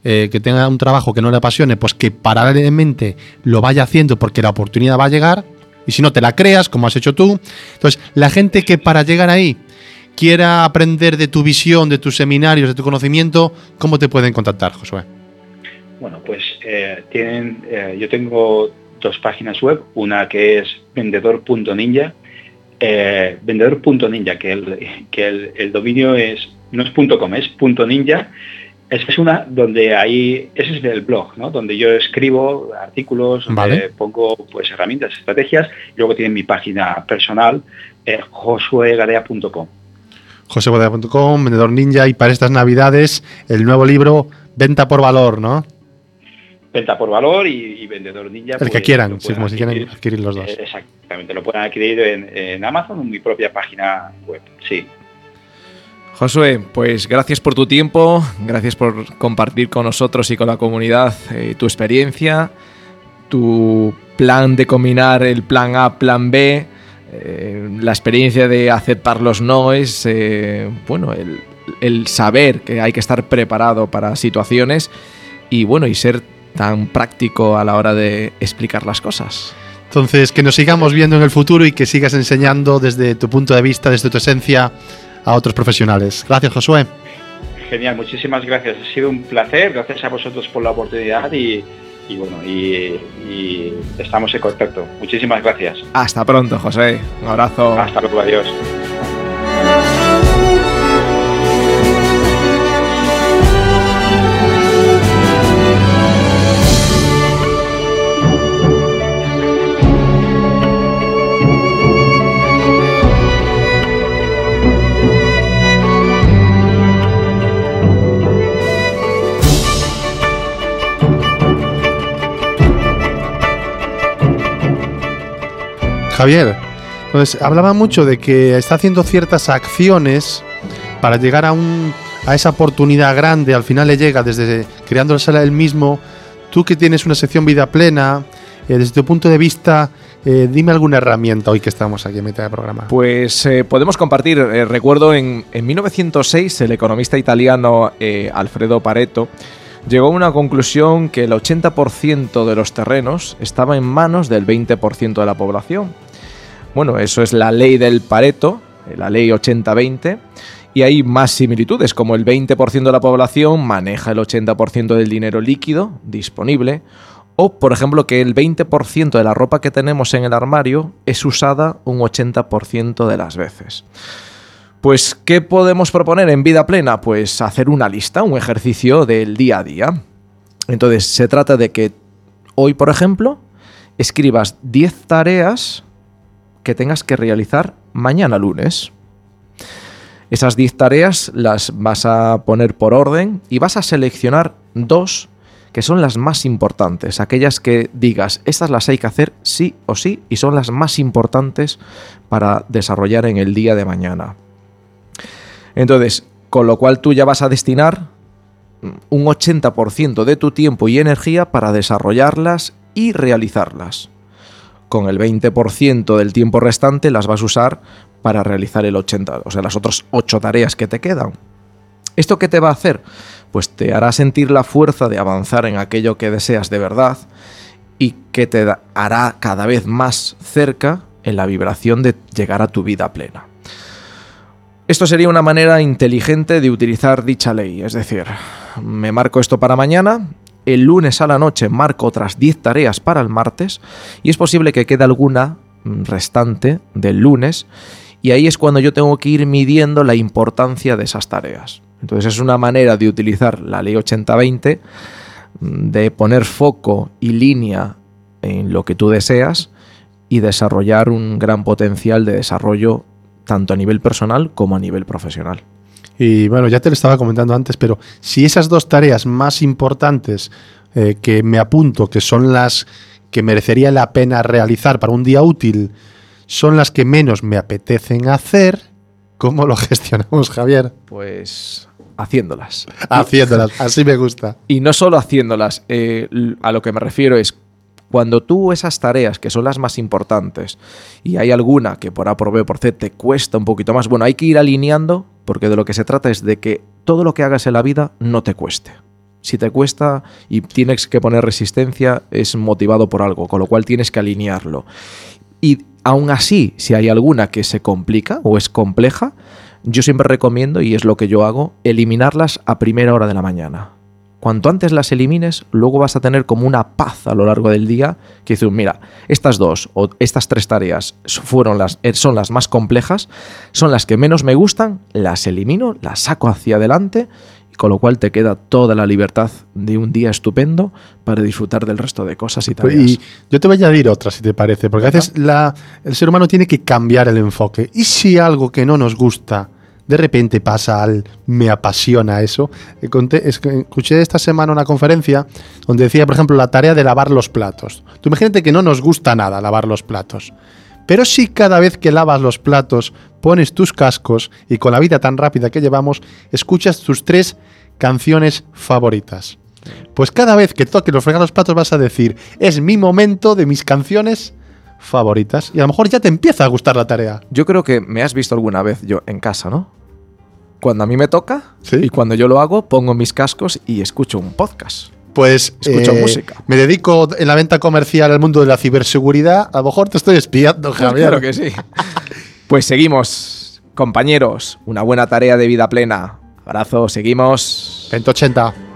eh, que tenga un trabajo que no le apasione, pues que paralelamente lo vaya haciendo porque la oportunidad va a llegar. Y si no te la creas, como has hecho tú. Entonces, la gente que para llegar ahí quiera aprender de tu visión, de tus seminarios, de tu conocimiento, ¿cómo te pueden contactar, Josué? Bueno, pues eh, tienen, eh, yo tengo dos páginas web, una que es vendedor.ninja, eh, vendedor.ninja, que, el, que el, dominio es, no es .com, es .ninja. Esa es una donde ahí, ese es el blog, ¿no? Donde yo escribo artículos, donde Vale. pongo pues herramientas, estrategias, y luego tienen mi página personal, eh, josuegadea.com. josegodea.com, Vendedor Ninja, y para estas navidades, el nuevo libro, Venta por Valor, ¿no? Venta por valor y, y vendedor ninja. El que pues, quieran, sí, como si quieren adquirir. los dos. Eh, Exactamente, lo pueden adquirir en, en Amazon en mi propia página web. Sí. Josué, pues gracias por tu tiempo, gracias por compartir con nosotros y con la comunidad eh, tu experiencia, tu plan de combinar el plan A, plan B, eh, la experiencia de aceptar los noes, eh, bueno, el, el saber que hay que estar preparado para situaciones y bueno, y ser tan práctico a la hora de explicar las cosas. Entonces, que nos sigamos viendo en el futuro y que sigas enseñando desde tu punto de vista, desde tu esencia, a otros profesionales. Gracias, Josué. Genial, muchísimas gracias. Ha sido un placer. Gracias a vosotros por la oportunidad y, y bueno, y, y estamos en contacto. Muchísimas gracias. Hasta pronto, José. Un abrazo. Hasta luego, adiós. Javier, entonces hablaba mucho de que está haciendo ciertas acciones para llegar a un a esa oportunidad grande, al final le llega desde creándosela él mismo. Tú que tienes una sección vida plena, eh, desde tu punto de vista, eh, dime alguna herramienta hoy que estamos aquí en mitad del programa. Pues eh, podemos compartir, eh, recuerdo en, en 1906 el economista italiano Alfredo Pareto llegó a una conclusión que el 80% de los terrenos estaba en manos del 20% de la población. Bueno, eso es la ley del Pareto, eh, la ley 80-20, y hay más similitudes, como el 20% de la población maneja el 80% del dinero líquido disponible, o, por ejemplo, que el 20% de la ropa que tenemos en el armario es usada un 80% de las veces. Pues, ¿qué podemos proponer en vida plena? Pues hacer una lista, un ejercicio del día a día. Entonces, se trata de que hoy, por ejemplo, escribas 10 tareas que tengas que realizar mañana lunes. Esas 10 tareas las vas a poner por orden y vas a seleccionar dos que son las más importantes, aquellas que digas, estas las hay que hacer sí o sí y son las más importantes para desarrollar en el día de mañana. Entonces, con lo cual tú ya vas a destinar un 80% de tu tiempo y energía para desarrollarlas y realizarlas. Con el 20% del tiempo restante las vas a usar para realizar el 80, o sea, las otras 8 tareas que te quedan. ¿Esto qué te va a hacer? Pues te hará sentir la fuerza de avanzar en aquello que deseas de verdad y que te hará cada vez más cerca en la vibración de llegar a tu vida plena. Esto sería una manera inteligente de utilizar dicha ley, es decir, me marco esto para mañana, el lunes a la noche marco otras 10 tareas para el martes y es posible que quede alguna mm, restante del lunes y ahí es cuando yo tengo que ir midiendo la importancia de esas tareas. Entonces es una manera de utilizar la ley 80-20, mm, de poner foco y línea en lo que tú deseas y desarrollar un gran potencial de desarrollo tanto a nivel personal como a nivel profesional. Y bueno, ya te lo estaba comentando antes, pero si esas dos tareas más importantes eh, que me apunto, que son las que merecería la pena realizar para un día útil, son las que menos me apetecen hacer, ¿cómo lo gestionamos, Javier? Pues haciéndolas. Haciéndolas, así me gusta. Y no solo haciéndolas, eh, a lo que me refiero es cuando tú esas tareas, que son las más importantes, y hay alguna que por A, por B o por C te cuesta un poquito más, bueno, hay que ir alineando, porque de lo que se trata es de que todo lo que hagas en la vida no te cueste. Si te cuesta y tienes que poner resistencia, es motivado por algo, con lo cual tienes que alinearlo. Y aún así, si hay alguna que se complica o es compleja, yo siempre recomiendo, y es lo que yo hago, eliminarlas a primera hora de la mañana. Cuanto antes las elimines, luego vas a tener como una paz a lo largo del día que dices, mira, estas dos o estas tres tareas fueron las, eh, son las más complejas, son las que menos me gustan, las elimino, las saco hacia adelante, y con lo cual te queda toda la libertad de un día estupendo para disfrutar del resto de cosas y tareas. Y yo te voy a añadir otra, si te parece, porque a veces la- el ser humano tiene que cambiar el enfoque. ¿Y si algo que no nos gusta de repente pasa al me apasiona eso? Eh, escuché esta semana una conferencia donde decía, por ejemplo, la tarea de lavar los platos. Tú imagínate que no nos gusta nada lavar los platos. Pero si cada vez que lavas los platos pones tus cascos y con la vida tan rápida que llevamos, escuchas tus tres canciones favoritas. Pues cada vez que toques los fregar los platos vas a decir, es mi momento de mis canciones favoritas. Y a lo mejor ya te empieza a gustar la tarea. Yo creo que me has visto alguna vez yo en casa, ¿no? Cuando a mí me toca Sí. y cuando yo lo hago, pongo mis cascos y escucho un podcast. Pues Escucho eh, música. Me dedico en la venta comercial al mundo de la ciberseguridad. A lo mejor te estoy espiando, Javier. Claro que sí. Pues seguimos, compañeros. Una buena tarea de vida plena. Abrazo, seguimos. 180.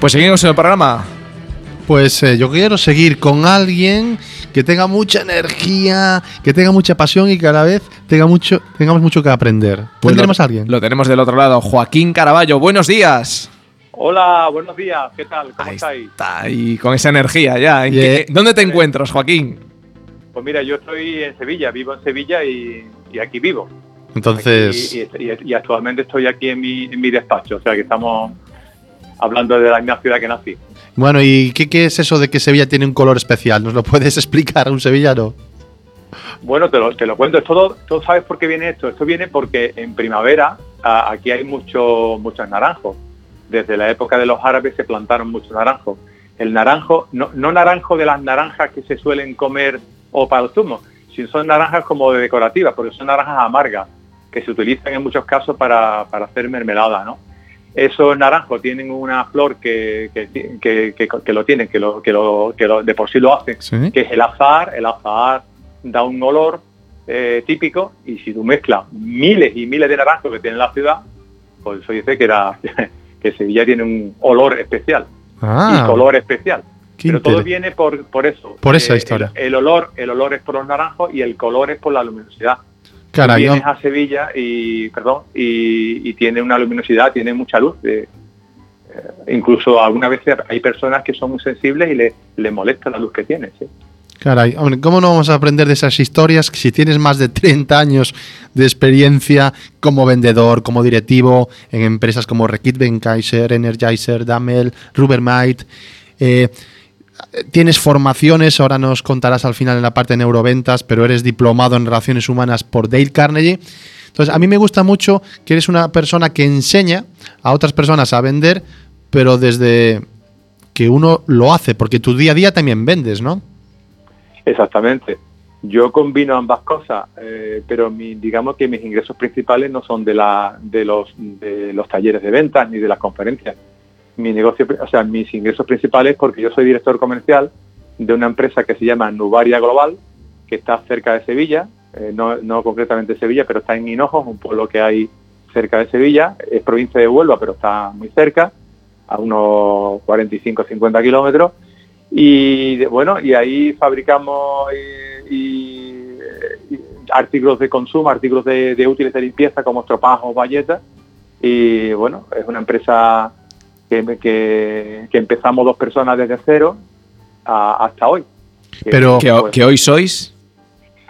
Pues seguimos en el programa. Pues eh, yo quiero seguir con alguien que tenga mucha energía, que tenga mucha pasión y que a la vez tenga mucho, tengamos mucho que aprender. Pues ¿Tendremos lo, a alguien? Lo tenemos del otro lado. Joaquín Caraballo, buenos días. Hola, buenos días, ¿qué tal? ¿Cómo Ahí estáis? está, y con esa energía ya. ¿En Yeah. qué- ¿Dónde te encuentras, Joaquín? Pues mira, yo estoy en Sevilla, vivo en Sevilla y, y aquí vivo. Entonces, Aquí- y, y- y actualmente estoy aquí en mi, en mi despacho, o sea que estamos hablando de la misma ciudad que nací. bueno, ¿y qué, qué es eso de que Sevilla tiene un color especial? ¿Nos lo puedes explicar a un sevillano? Bueno, te lo, te lo cuento, es todo, ¿tú sabes por qué viene esto? Esto viene porque en primavera a- aquí hay mucho, muchos naranjos. Desde la época de los árabes se plantaron muchos naranjos. El naranjo, no, no naranjo de las naranjas que se suelen comer o para el zumo, sino son naranjas como de decorativas, porque son naranjas amargas. que se utilizan en muchos casos para, para hacer mermelada, ¿no? Esos naranjos tienen una flor que, que, que- que- que lo tienen, que, lo, que, lo, que lo- de por sí lo hacen, Sí. que es el azahar. El azahar da un olor eh, típico y si tú mezclas miles y miles de naranjos que tiene la ciudad, pues eso dice que, era, que Sevilla tiene un olor especial Ah, y color especial. Pero todo viene por, por eso. Por esa Eh, historia. El, el olor, el olor es por los naranjos y el color es por la luminosidad. Caray, Vienes a Sevilla y, perdón, y, y tiene una luminosidad, tiene mucha luz. eh, incluso algunas veces hay personas que son muy sensibles y le, le molesta la luz que tiene. ¿sí? Caray, hombre, ¿cómo no vamos a aprender de esas historias si tienes más de 30 años de experiencia como vendedor, como directivo en empresas como Rekit Kaiser, Energizer, Damel, Rubermite? eh, tienes formaciones, ahora nos contarás al final en la parte de neuroventas, pero eres diplomado en relaciones humanas por Dale Carnegie. Entonces, a mí me gusta mucho que eres una persona que enseña a otras personas a vender, pero desde que uno lo hace, porque tu día a día también vendes, ¿no? Exactamente. Yo combino ambas cosas, eh, pero mi- digamos que mis ingresos principales no son de, la, de, los, de los talleres de ventas ni de las conferencias. Mi negocio, o sea, mis ingresos principales porque yo soy director comercial de una empresa que se llama Nubaria Global, que está cerca de Sevilla, eh, no, no concretamente Sevilla, pero está en Hinojos, un pueblo que hay cerca de Sevilla, es provincia de Huelva, pero está muy cerca, a unos 45-50 kilómetros, y bueno, y ahí fabricamos y, artículos de consumo, artículos de, útiles de limpieza como estropajos, bayetas. Y bueno, es una empresa que, que- que empezamos dos personas desde cero a- hasta hoy. Pero- Que, pues, que hoy sois.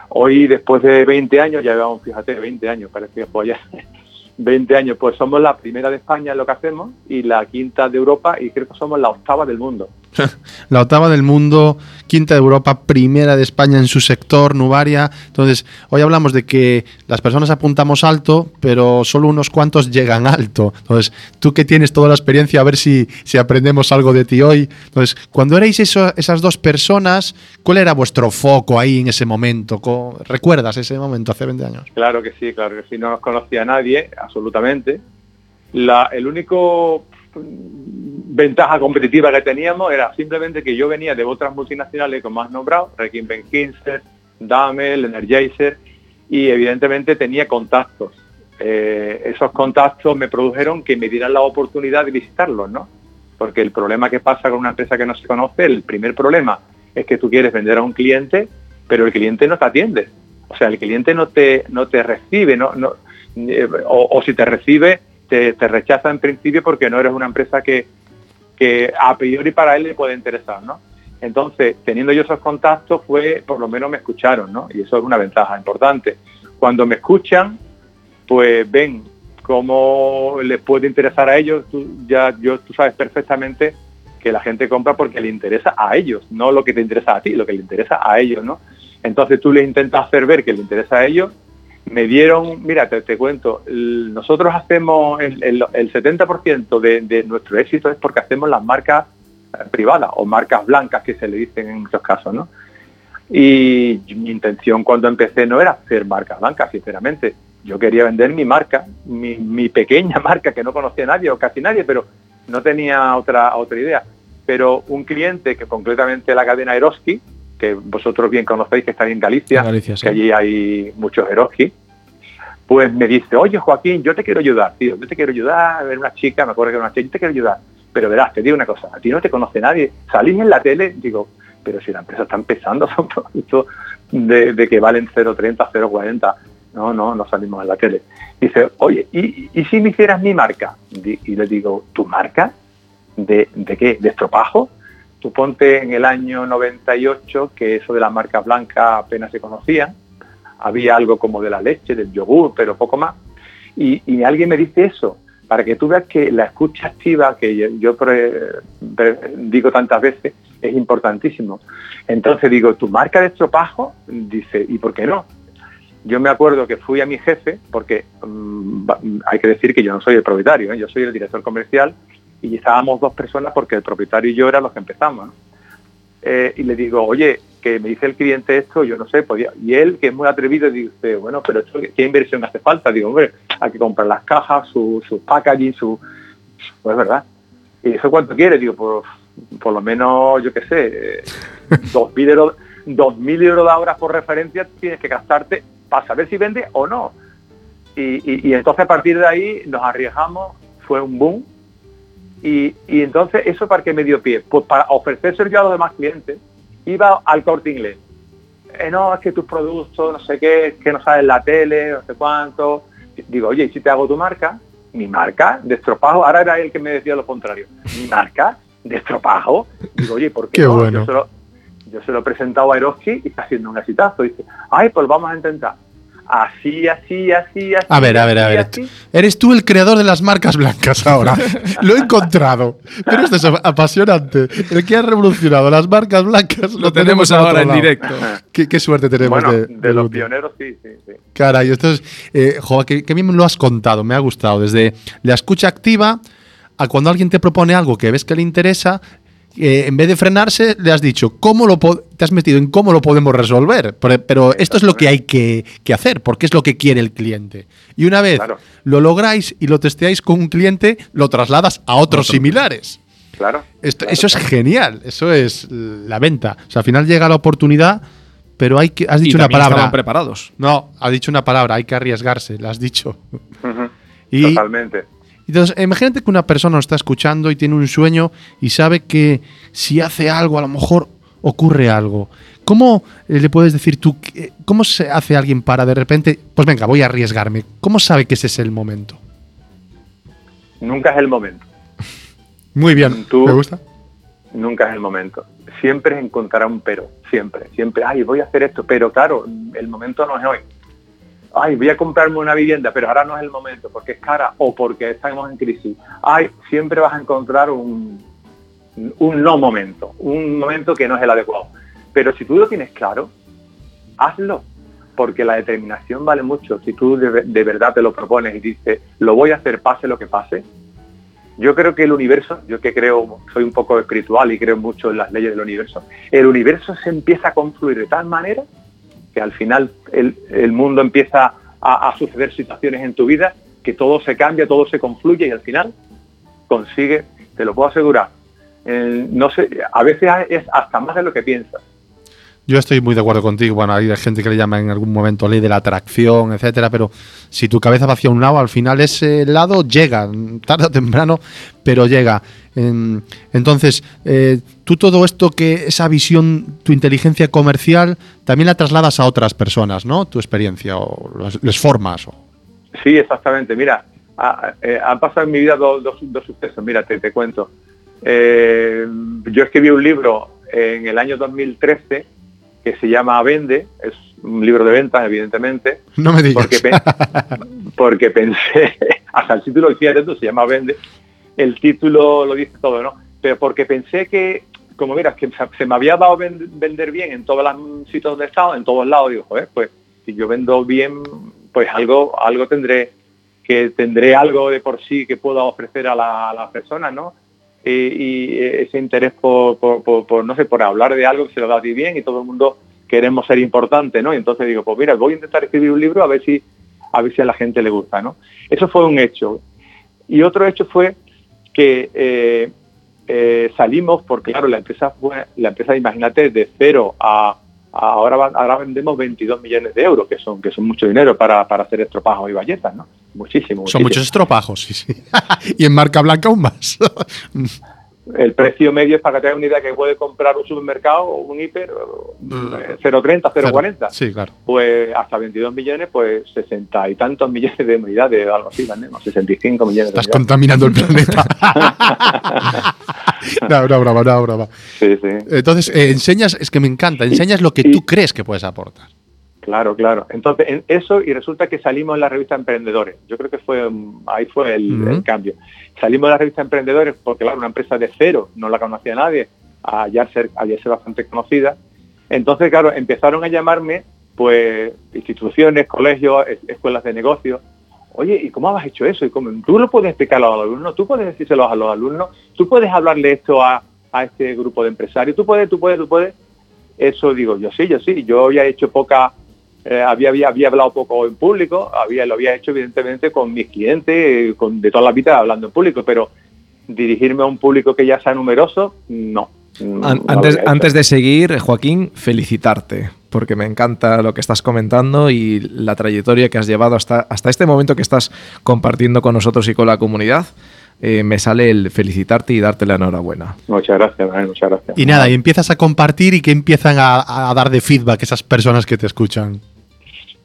Hoy, después de 20 años, ya llevamos, fíjate, 20 años, parece que fue ya. 20 años, pues somos la primera de España en lo que hacemos y la quinta de Europa y creo que somos la octava del mundo. La octava del mundo, quinta de Europa, primera de España en su sector, Nubaria. Entonces, hoy hablamos de que las personas apuntamos alto, pero solo unos cuantos llegan alto. Entonces, tú que tienes toda la experiencia, a ver si, si aprendemos algo de ti hoy. Entonces, cuando erais eso- esas dos personas, ¿cuál era vuestro foco ahí en ese momento? ¿Recuerdas ese momento hace 20 años? Claro que sí, claro que sí, no nos conocía nadie, absolutamente. La, el único ventaja competitiva que teníamos era simplemente que yo venía de otras multinacionales como has nombrado, Rekin Benkinser, Damel, Energizer, y evidentemente tenía contactos. Eh, esos contactos me produjeron que me dieran la oportunidad de visitarlos, ¿no? Porque el problema que pasa con una empresa que no se conoce, el primer problema es que tú quieres vender a un cliente, pero el cliente no te atiende. O sea, el cliente no te, no te recibe, no, no, eh, o si te recibe, te, te rechaza en principio porque no eres una empresa que, que a priori para él le puede interesar, ¿no? Entonces, teniendo yo esos contactos, fue, por lo menos me escucharon, ¿no? Y eso es una ventaja importante. Cuando me escuchan, pues ven cómo les puede interesar a ellos. Tú, ya, yo, tú sabes perfectamente que la gente compra porque le interesa a ellos, no lo que te interesa a ti, lo que le interesa a ellos, ¿no? Entonces tú les intentas hacer ver que le interesa a ellos. Me dieron, mira, te, cuento, nosotros hacemos el, el- el 70% de, nuestro éxito es porque hacemos las marcas eh, privadas o marcas blancas que se le dicen en muchos casos, ¿no? Y mi intención cuando empecé no era hacer marcas blancas, sinceramente. Yo quería vender mi marca, mi, mi pequeña marca que no conocía a nadie o casi nadie, pero no tenía otra, otra idea. Pero un cliente que concretamente la cadena Eroski, que vosotros bien conocéis que está en Galicia, En Galicia, sí. que allí hay muchos Eroski, pues me dice, oye Joaquín, yo te quiero ayudar, tío, yo te quiero ayudar a ver una chica, me acuerdo que era una chica, yo te quiero ayudar. Pero verás, te digo una cosa, a ti no te conoce nadie, salís en la tele, digo, pero si la empresa está empezando, son productos de, de que valen 0,30, 0,40. No, no, no salimos en la tele. Dice, oye, ¿y, y si me hicieras mi marca? Y le digo, ¿tu marca? ¿De, de qué? ¿De estropajo? Tú ponte en el año 98 que eso de las marcas blancas apenas se conocían. Había algo como de la leche, del yogur, pero poco más. Y, alguien me dice eso, para que tú veas que la escucha activa, que yo, digo tantas veces, es importantísimo. Entonces digo, ¿tu marca de estropajo? Dice, ¿y por qué no? Yo me acuerdo que fui a mi jefe, porque mm, hay que decir que yo no soy el propietario, ¿eh? yo soy el director comercial y estábamos dos personas porque el propietario y yo eran los que empezamos. Eh, y le digo, oye, que me dice el cliente esto, yo no sé, podía, y él, que es muy atrevido, dice, bueno, pero esto, ¿qué inversión hace falta? Digo, hombre, hay que comprar las cajas, su, su packaging, su... Pues es verdad. ¿Y eso cuánto quiere? Digo, por, por lo menos, yo qué sé, eh, dos mil euros, dos euros de horas por referencia tienes que gastarte para saber si vende o no. Y- y entonces a partir de ahí nos arriesgamos, fue un boom. Y, y entonces eso para qué me dio pie, pues para ofrecer yo a los demás clientes, iba al corte inglés. Eh, no, es que tus productos, no sé qué, es que no sabes la tele, no sé cuánto. Digo, oye, ¿y si te hago tu marca? Mi marca, de estropajo. Ahora era él que me decía lo contrario. Mi marca, de estropajo. Digo, oye, ¿por qué, Qué no? bueno. Yo se lo, yo se lo he presentado a Eroski y está haciendo un exitazo. Dice, ay, pues vamos a intentar. Así, así, así, así. A ver, a ver, a ver. así. Eres tú el creador de las marcas blancas ahora. Lo he encontrado. Pero esto es apasionante. El que ha revolucionado las marcas blancas Lo tenemos ahora en lado. directo. Qué, qué suerte tenemos Bueno, de, de, de los pioneros, sí, sí, sí. Caray, esto es. Eh, jo, que, que bien me lo has contado, me ha gustado. Desde la escucha activa a cuando alguien te propone algo que ves que le interesa, eh, en vez de frenarse, le has dicho, ¿cómo lo te has metido en cómo lo podemos resolver? Pero, pero esto es lo que hay que, que hacer, porque es lo que quiere el cliente. Y una vez Claro. lo lográis y lo testeáis con un cliente, lo trasladas a otros similares. Claro. Esto- claro, eso es genial, eso es la venta. O sea, al final llega la oportunidad, pero hay que. Has Y dicho una palabra. estaban preparados. No, ha dicho una palabra, hay que arriesgarse, la has dicho. Y Totalmente. Entonces, imagínate que una persona nos está escuchando y tiene un sueño y sabe que si hace algo, a lo mejor ocurre algo. ¿Cómo eh, le puedes decir tú, que- cómo se hace alguien para de repente, pues venga, voy a arriesgarme? ¿Cómo sabe que ese es el momento? Nunca es el momento. Muy bien, Tú- ¿me gusta? Nunca es el momento. Siempre encontrará un pero. Siempre. Siempre. Ay, voy a hacer esto. Pero claro, el momento no es hoy. Ay, voy a comprarme una vivienda, pero ahora no es el momento porque es cara o porque estamos en crisis. Ay, siempre vas a encontrar un, no momento. Un momento que no es el adecuado. Pero si tú lo tienes claro, hazlo. Porque la determinación vale mucho. Si tú de, de verdad te lo propones y dices, lo voy a hacer pase lo que pase, yo creo que el universo, yo que creo, soy un poco espiritual y creo mucho en las leyes del universo, el universo se empieza a confluir de tal manera que al final el, mundo empieza a, a suceder situaciones en tu vida, que todo se cambia, todo se confluye y al final consigue, te lo puedo asegurar, eh, no sé, a veces es hasta más de lo que piensas. Yo estoy muy de acuerdo contigo. Bueno, hay gente que le llama en algún momento ley de la atracción, etcétera, pero si tu cabeza va hacia un lado, al final ese lado llega, tarde o temprano, pero llega. En- Entonces, eh, tú todo esto que esa visión, tu inteligencia comercial, también la trasladas a otras personas, ¿no? Tu experiencia o les formas. Sí, exactamente. Mira, eh, han pasado en mi vida dos, dos- dos sucesos. Mira, te, te cuento. Eh, yo escribí un libro en el año 2013 que se llama Vende. Es un libro de ventas, evidentemente. No me digas. Porque, pe- porque pensé, hasta el título decía esto, se llama Vende. El título lo dice todo, ¿no? Pero porque pensé que, como miras, que se, me había dado ven- vender bien en todos los sitios donde he estado, en todos lados, digo, joder, pues si yo vendo bien, pues algo, algo tendré, que tendré algo de por sí que pueda ofrecer a la- a las personas, ¿no? Y, y ese interés por, no sé, por hablar de algo que se lo da a ti bien y todo el mundo queremos ser importante, ¿no? Y entonces digo, pues mira, voy a intentar escribir un libro a ver si a ver si a la gente le gusta, ¿no? Eso fue un hecho. Y otro hecho fue que eh, eh, salimos, porque claro, la empresa fue, la empresa, imagínate, de cero a ahora, va- ahora vendemos 22 millones de euros, que son, que son mucho dinero para, para hacer estropajos y bayetas, ¿no? Muchísimo. Son muchísimo. muchos estropajos, sí, sí. y en marca blanca aún más. El precio medio es para que te hagas una idea que puede comprar un supermercado o un hiper eh, 0,30, 0,40. Sí, claro. Pues hasta 22 millones, pues 60 y tantos millones de unidades o algo así, vendemos, 65 millones de Estás unidades. contaminando el planeta. no, no, broma, no, broma. Sí, sí. Entonces, eh, enseñas, es que me encanta, enseñas lo que y- tú crees que puedes aportar. Claro, claro. Entonces, en eso y resulta que salimos en la revista Emprendedores. Yo creo que fue mm, ahí fue el, cambio. Salimos en la revista Emprendedores porque, claro, una empresa de cero, no la conocía nadie, a ya ser, a ya ser bastante conocida. Entonces, claro, empezaron a llamarme, pues, instituciones, colegios, es- escuelas de negocio. Oye, ¿y cómo has hecho eso? ¿Y cómo? ¿Tú lo puedes explicar a los alumnos? ¿Tú puedes decírselo a los alumnos? ¿Tú puedes hablarle esto a, a este grupo de empresarios? ¿Tú puedes, tú puedes, tú puedes? eso digo, yo sí, yo sí, yo había hecho poca, eh, había, había, había hablado poco en público, había, lo había hecho evidentemente con mis clientes, eh, con, de toda la vida hablando en público, pero dirigirme a un público que ya sea numeroso, no. An- antes, antes de seguir, Joaquín, felicitarte, porque me encanta lo que estás comentando y la trayectoria que has llevado hasta, hasta este momento que estás compartiendo con nosotros y con la comunidad. Eh, me sale el felicitarte y darte la enhorabuena. Muchas gracias, Manuel, muchas gracias. Y nada, y empiezas a compartir y que empiezan a, a dar de feedback esas personas que te escuchan.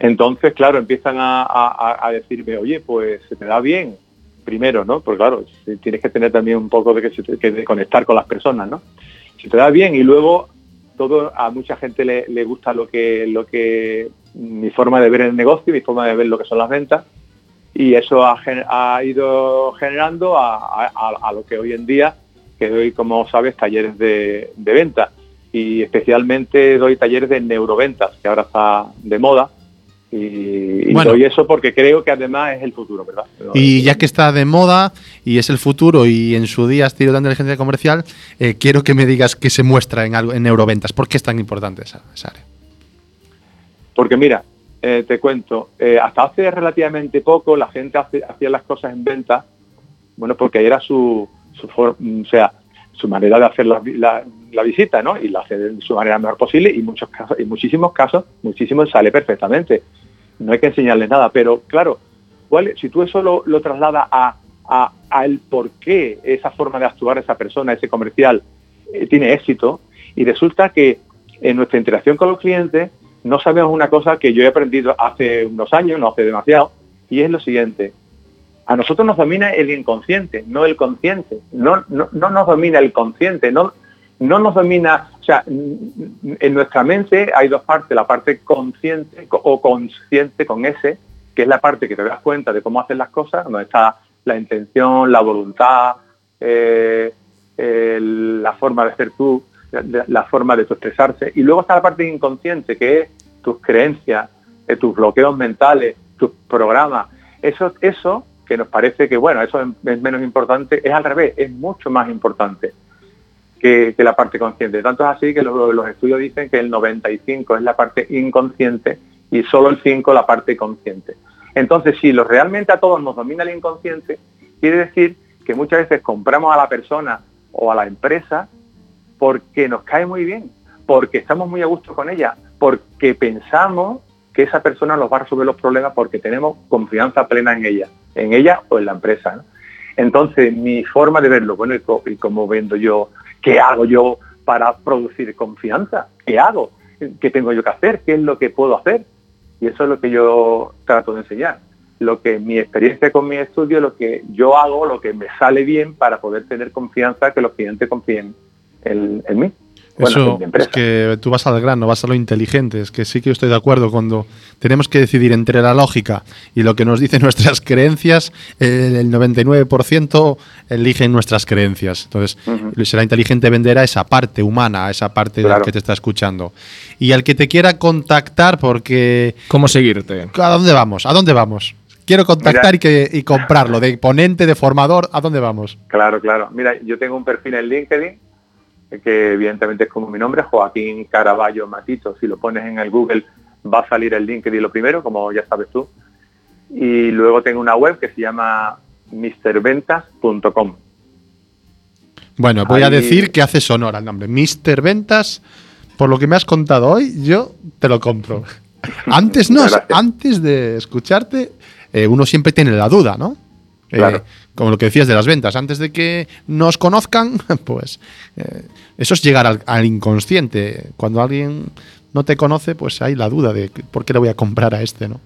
Entonces, claro, empiezan a, decirme, oye, pues se te da bien, primero, ¿no? Porque claro, tienes que tener también un poco de, que se que conectar con las personas, ¿no? Se te da bien y luego todo a mucha gente le, gusta lo que, lo que mi forma de ver el negocio, mi forma de ver lo que son las ventas y eso ha, ido generando a lo que hoy en día, que doy, como sabes, talleres de, de venta y especialmente doy talleres de neuroventas, que ahora está de moda. Y, y Bueno. doy eso porque creo que además es el futuro, ¿verdad? Y ya que está de moda y es el futuro y en su día has tenido tanta inteligencia comercial, eh, quiero que me digas qué se muestra en, algo, en neuroventas. ¿Por qué es tan importante esa, esa área? Porque mira, eh, te cuento, eh, hasta hace relativamente poco la gente hace- hacía las cosas en venta, bueno, porque era su, su for- mm, o sea, su manera de hacer la, la- la visita, ¿no? Y la hace de su manera mejor posible y muchos casos, en muchísimos casos, muchísimos sale perfectamente. No hay que enseñarles nada, pero claro, ¿cuál es- si tú eso lo, lo trasladas a, a, a el por qué esa forma de actuar esa persona, ese comercial, eh, tiene éxito, y resulta que en nuestra interacción con los clientes no sabemos una cosa que yo he aprendido hace unos años, no hace demasiado, y es lo siguiente. A nosotros nos domina el inconsciente, no el consciente. No, no, no nos domina el consciente, no, no nos domina, o sea, en nuestra mente hay dos partes, la parte consciente co- o consciente con S, que es la parte que te das cuenta de cómo haces las cosas, donde está la intención, la voluntad, eh, la forma de ser tú, la, forma de expresarse. Y luego está la parte inconsciente, que es tus creencias, eh, tus bloqueos mentales, tus programas. Eso, eso que nos parece que, bueno, eso es, es menos importante, es al revés, es mucho más importante que, la parte consciente. Tanto es así que los, estudios dicen que el 95 es la parte inconsciente y solo el 5 la parte consciente. Entonces, si lo, realmente a todos nos domina el inconsciente, quiere decir que muchas veces compramos a la persona o a la empresa porque nos cae muy bien, porque estamos muy a gusto con ella, porque pensamos que esa persona nos va a resolver los problemas porque tenemos confianza plena en ella, en ella o en la empresa. Entonces, mi forma de verlo, bueno, y, co- y cómo vendo yo, ¿qué hago yo para producir confianza? ¿Qué hago? ¿Qué tengo yo que hacer? ¿Qué es lo que puedo hacer? Y eso es lo que yo trato de enseñar. Lo que mi experiencia con mi estudio, lo que yo hago, lo que me sale bien para poder tener confianza, que los clientes confíen en, en mí. Eso es que tú vas al grano, vas a lo inteligente. Es que sí que yo estoy de acuerdo cuando tenemos que decidir entre la lógica y lo que nos dicen nuestras creencias, el 99% eligen nuestras creencias. Entonces, será inteligente vender a esa parte humana, a esa parte del que te está escuchando. Y al que te quiera contactar, porque ¿Cómo seguirte? ¿a dónde vamos? ¿A dónde vamos? Quiero contactar Mira. y, que, y comprarlo, de ponente, de formador, ¿a dónde vamos? Claro, claro. Mira, yo tengo un perfil en LinkedIn, que evidentemente es como mi nombre, Joaquín Caraballo Matito. Si lo pones en el Google va a salir el LinkedIn lo primero, como ya sabes tú. Y luego tengo una web que se llama mrventas.com. Bueno, voy a decir que hace sonora el nombre. Mr. Ventas, por lo que me has contado hoy, yo te lo compro. Antes no, antes de escucharte, eh, uno siempre tiene la duda, ¿no? Eh, Claro. Como lo que decías de las ventas, antes de que nos conozcan, pues eh, eso es llegar al, al inconsciente. Cuando alguien no te conoce, pues hay la duda de por qué le voy a comprar a este, ¿no?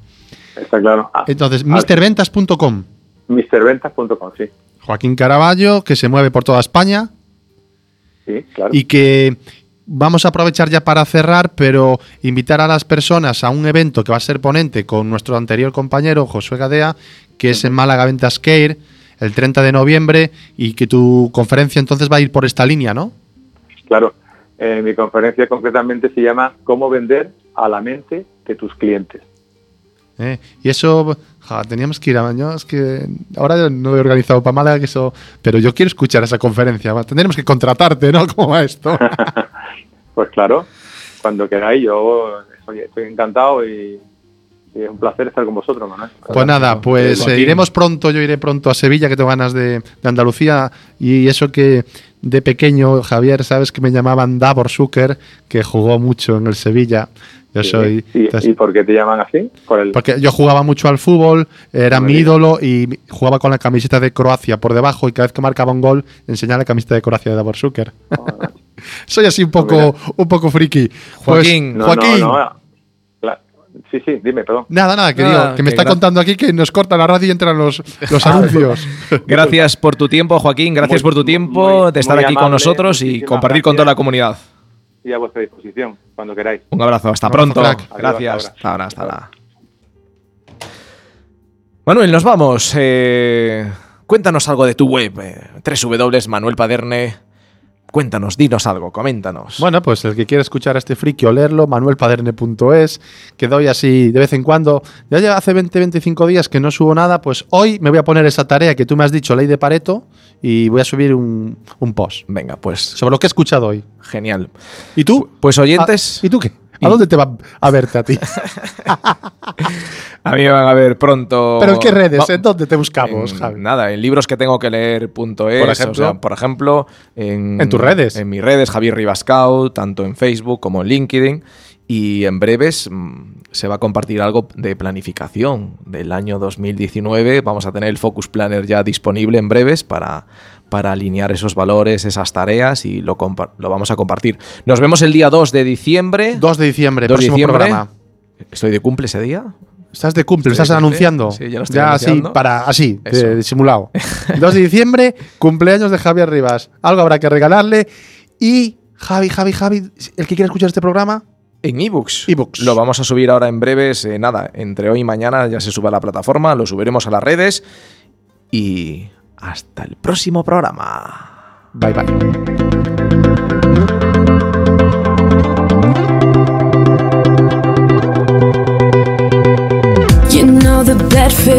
Está claro. Ah, Entonces, mrventas.com. mrventas.com, sí. Joaquín Caraballo, que se mueve por toda España, Sí, claro. y que vamos a aprovechar ya para cerrar, pero invitar a las personas a un evento que va a ser ponente con nuestro anterior compañero Josué Gadea, que es en Málaga Ventas Care, el 30 de noviembre, y que tu conferencia entonces va a ir por esta línea, ¿no? Claro. Eh, mi conferencia concretamente se llama Cómo vender a la mente de tus clientes. Eh, Y eso, ja, teníamos que ir a yo es que ahora no he organizado para Málaga que eso, pero yo quiero escuchar esa conferencia. va, Tendremos que contratarte, ¿no? ¿Cómo va esto? Pues claro. cuando queráis, yo estoy encantado y, y es un placer estar con vosotros, Manuel. Pues nada, pues eh, iremos pronto, yo iré pronto a Sevilla, que tengo ganas de, de Andalucía. Y eso que de pequeño, Javier, sabes que me llamaban Davor Zucker, que jugó mucho en el Sevilla. Yo Sí. soy. ¿Y, entonces- y por qué te llaman así? Por el, porque yo jugaba mucho al fútbol, era mi ídolo y jugaba con la camiseta de Croacia por debajo y cada vez que marcaba un gol enseñaba la camiseta de Croacia de Davor Zucker. Soy así un poco, un poco friki. Pues, Joaquín. No, Joaquín. no, sí, sí, dime, perdón. Nada, nada, que, Nada, digo, que me que está contando aquí que nos corta la radio y entran los, los Ah, anuncios. Gracias por tu tiempo, Joaquín. Gracias Muy- por tu tiempo muy- de estar aquí con nosotros y compartir con toda la comunidad. Y a vuestra disposición, cuando queráis. Un abrazo, hasta Un abrazo, pronto. crack. Gracias. Adiós, Hasta ahora, hasta ahora. Manuel, nos vamos. Eh, cuéntanos algo de tu web, eh, www.manuelpaderne. Cuéntanos, dinos algo, coméntanos. Bueno, pues el que quiera escuchar a este friki o leerlo, manuelpaderne.es, que doy así de vez en cuando. Ya lleva hace 20-25 días que no subo nada, pues hoy me voy a poner esa tarea que tú me has dicho, ley de Pareto, y voy a subir un, un post Venga, pues sobre lo que he escuchado hoy. genial. ¿Y tú? Pues oyentes, Ah, ¿Y tú qué? ¿A dónde te va a verte a ti? a mí me van a ver pronto. ¿Pero en qué redes? Va- ¿En dónde te buscamos, en- Javi? Nada, en libros que tengo que leer.es, Por ejemplo. ejemplo, por ejemplo en, En tus redes. En mis redes, Javier Ribascao, tanto en Facebook como en LinkedIn. Y en breves mm, se va a compartir algo de planificación del año 2019. Vamos a tener el Focus Planner ya disponible en breves para, para alinear esos valores, esas tareas y lo, vamos a compartir. Nos vemos el día 2 de diciembre. 2 de diciembre, 2 de próximo diciembre. programa. ¿Estoy de cumple ese día? Estás de cumple, lo estás anunciando. Sí, ya lo estoy así, anunciando. para, así, de, disimulado. 2 de diciembre, cumpleaños de Javier Rivas. Algo habrá que regalarle. Y Javi, Javi, Javi, el que quiera escuchar este programa, En ebooks. ebooks. Lo vamos a subir ahora en breves. eh, nada, entre hoy y mañana ya se sube a la plataforma, lo subiremos a las redes. Y hasta el próximo programa. Bye bye.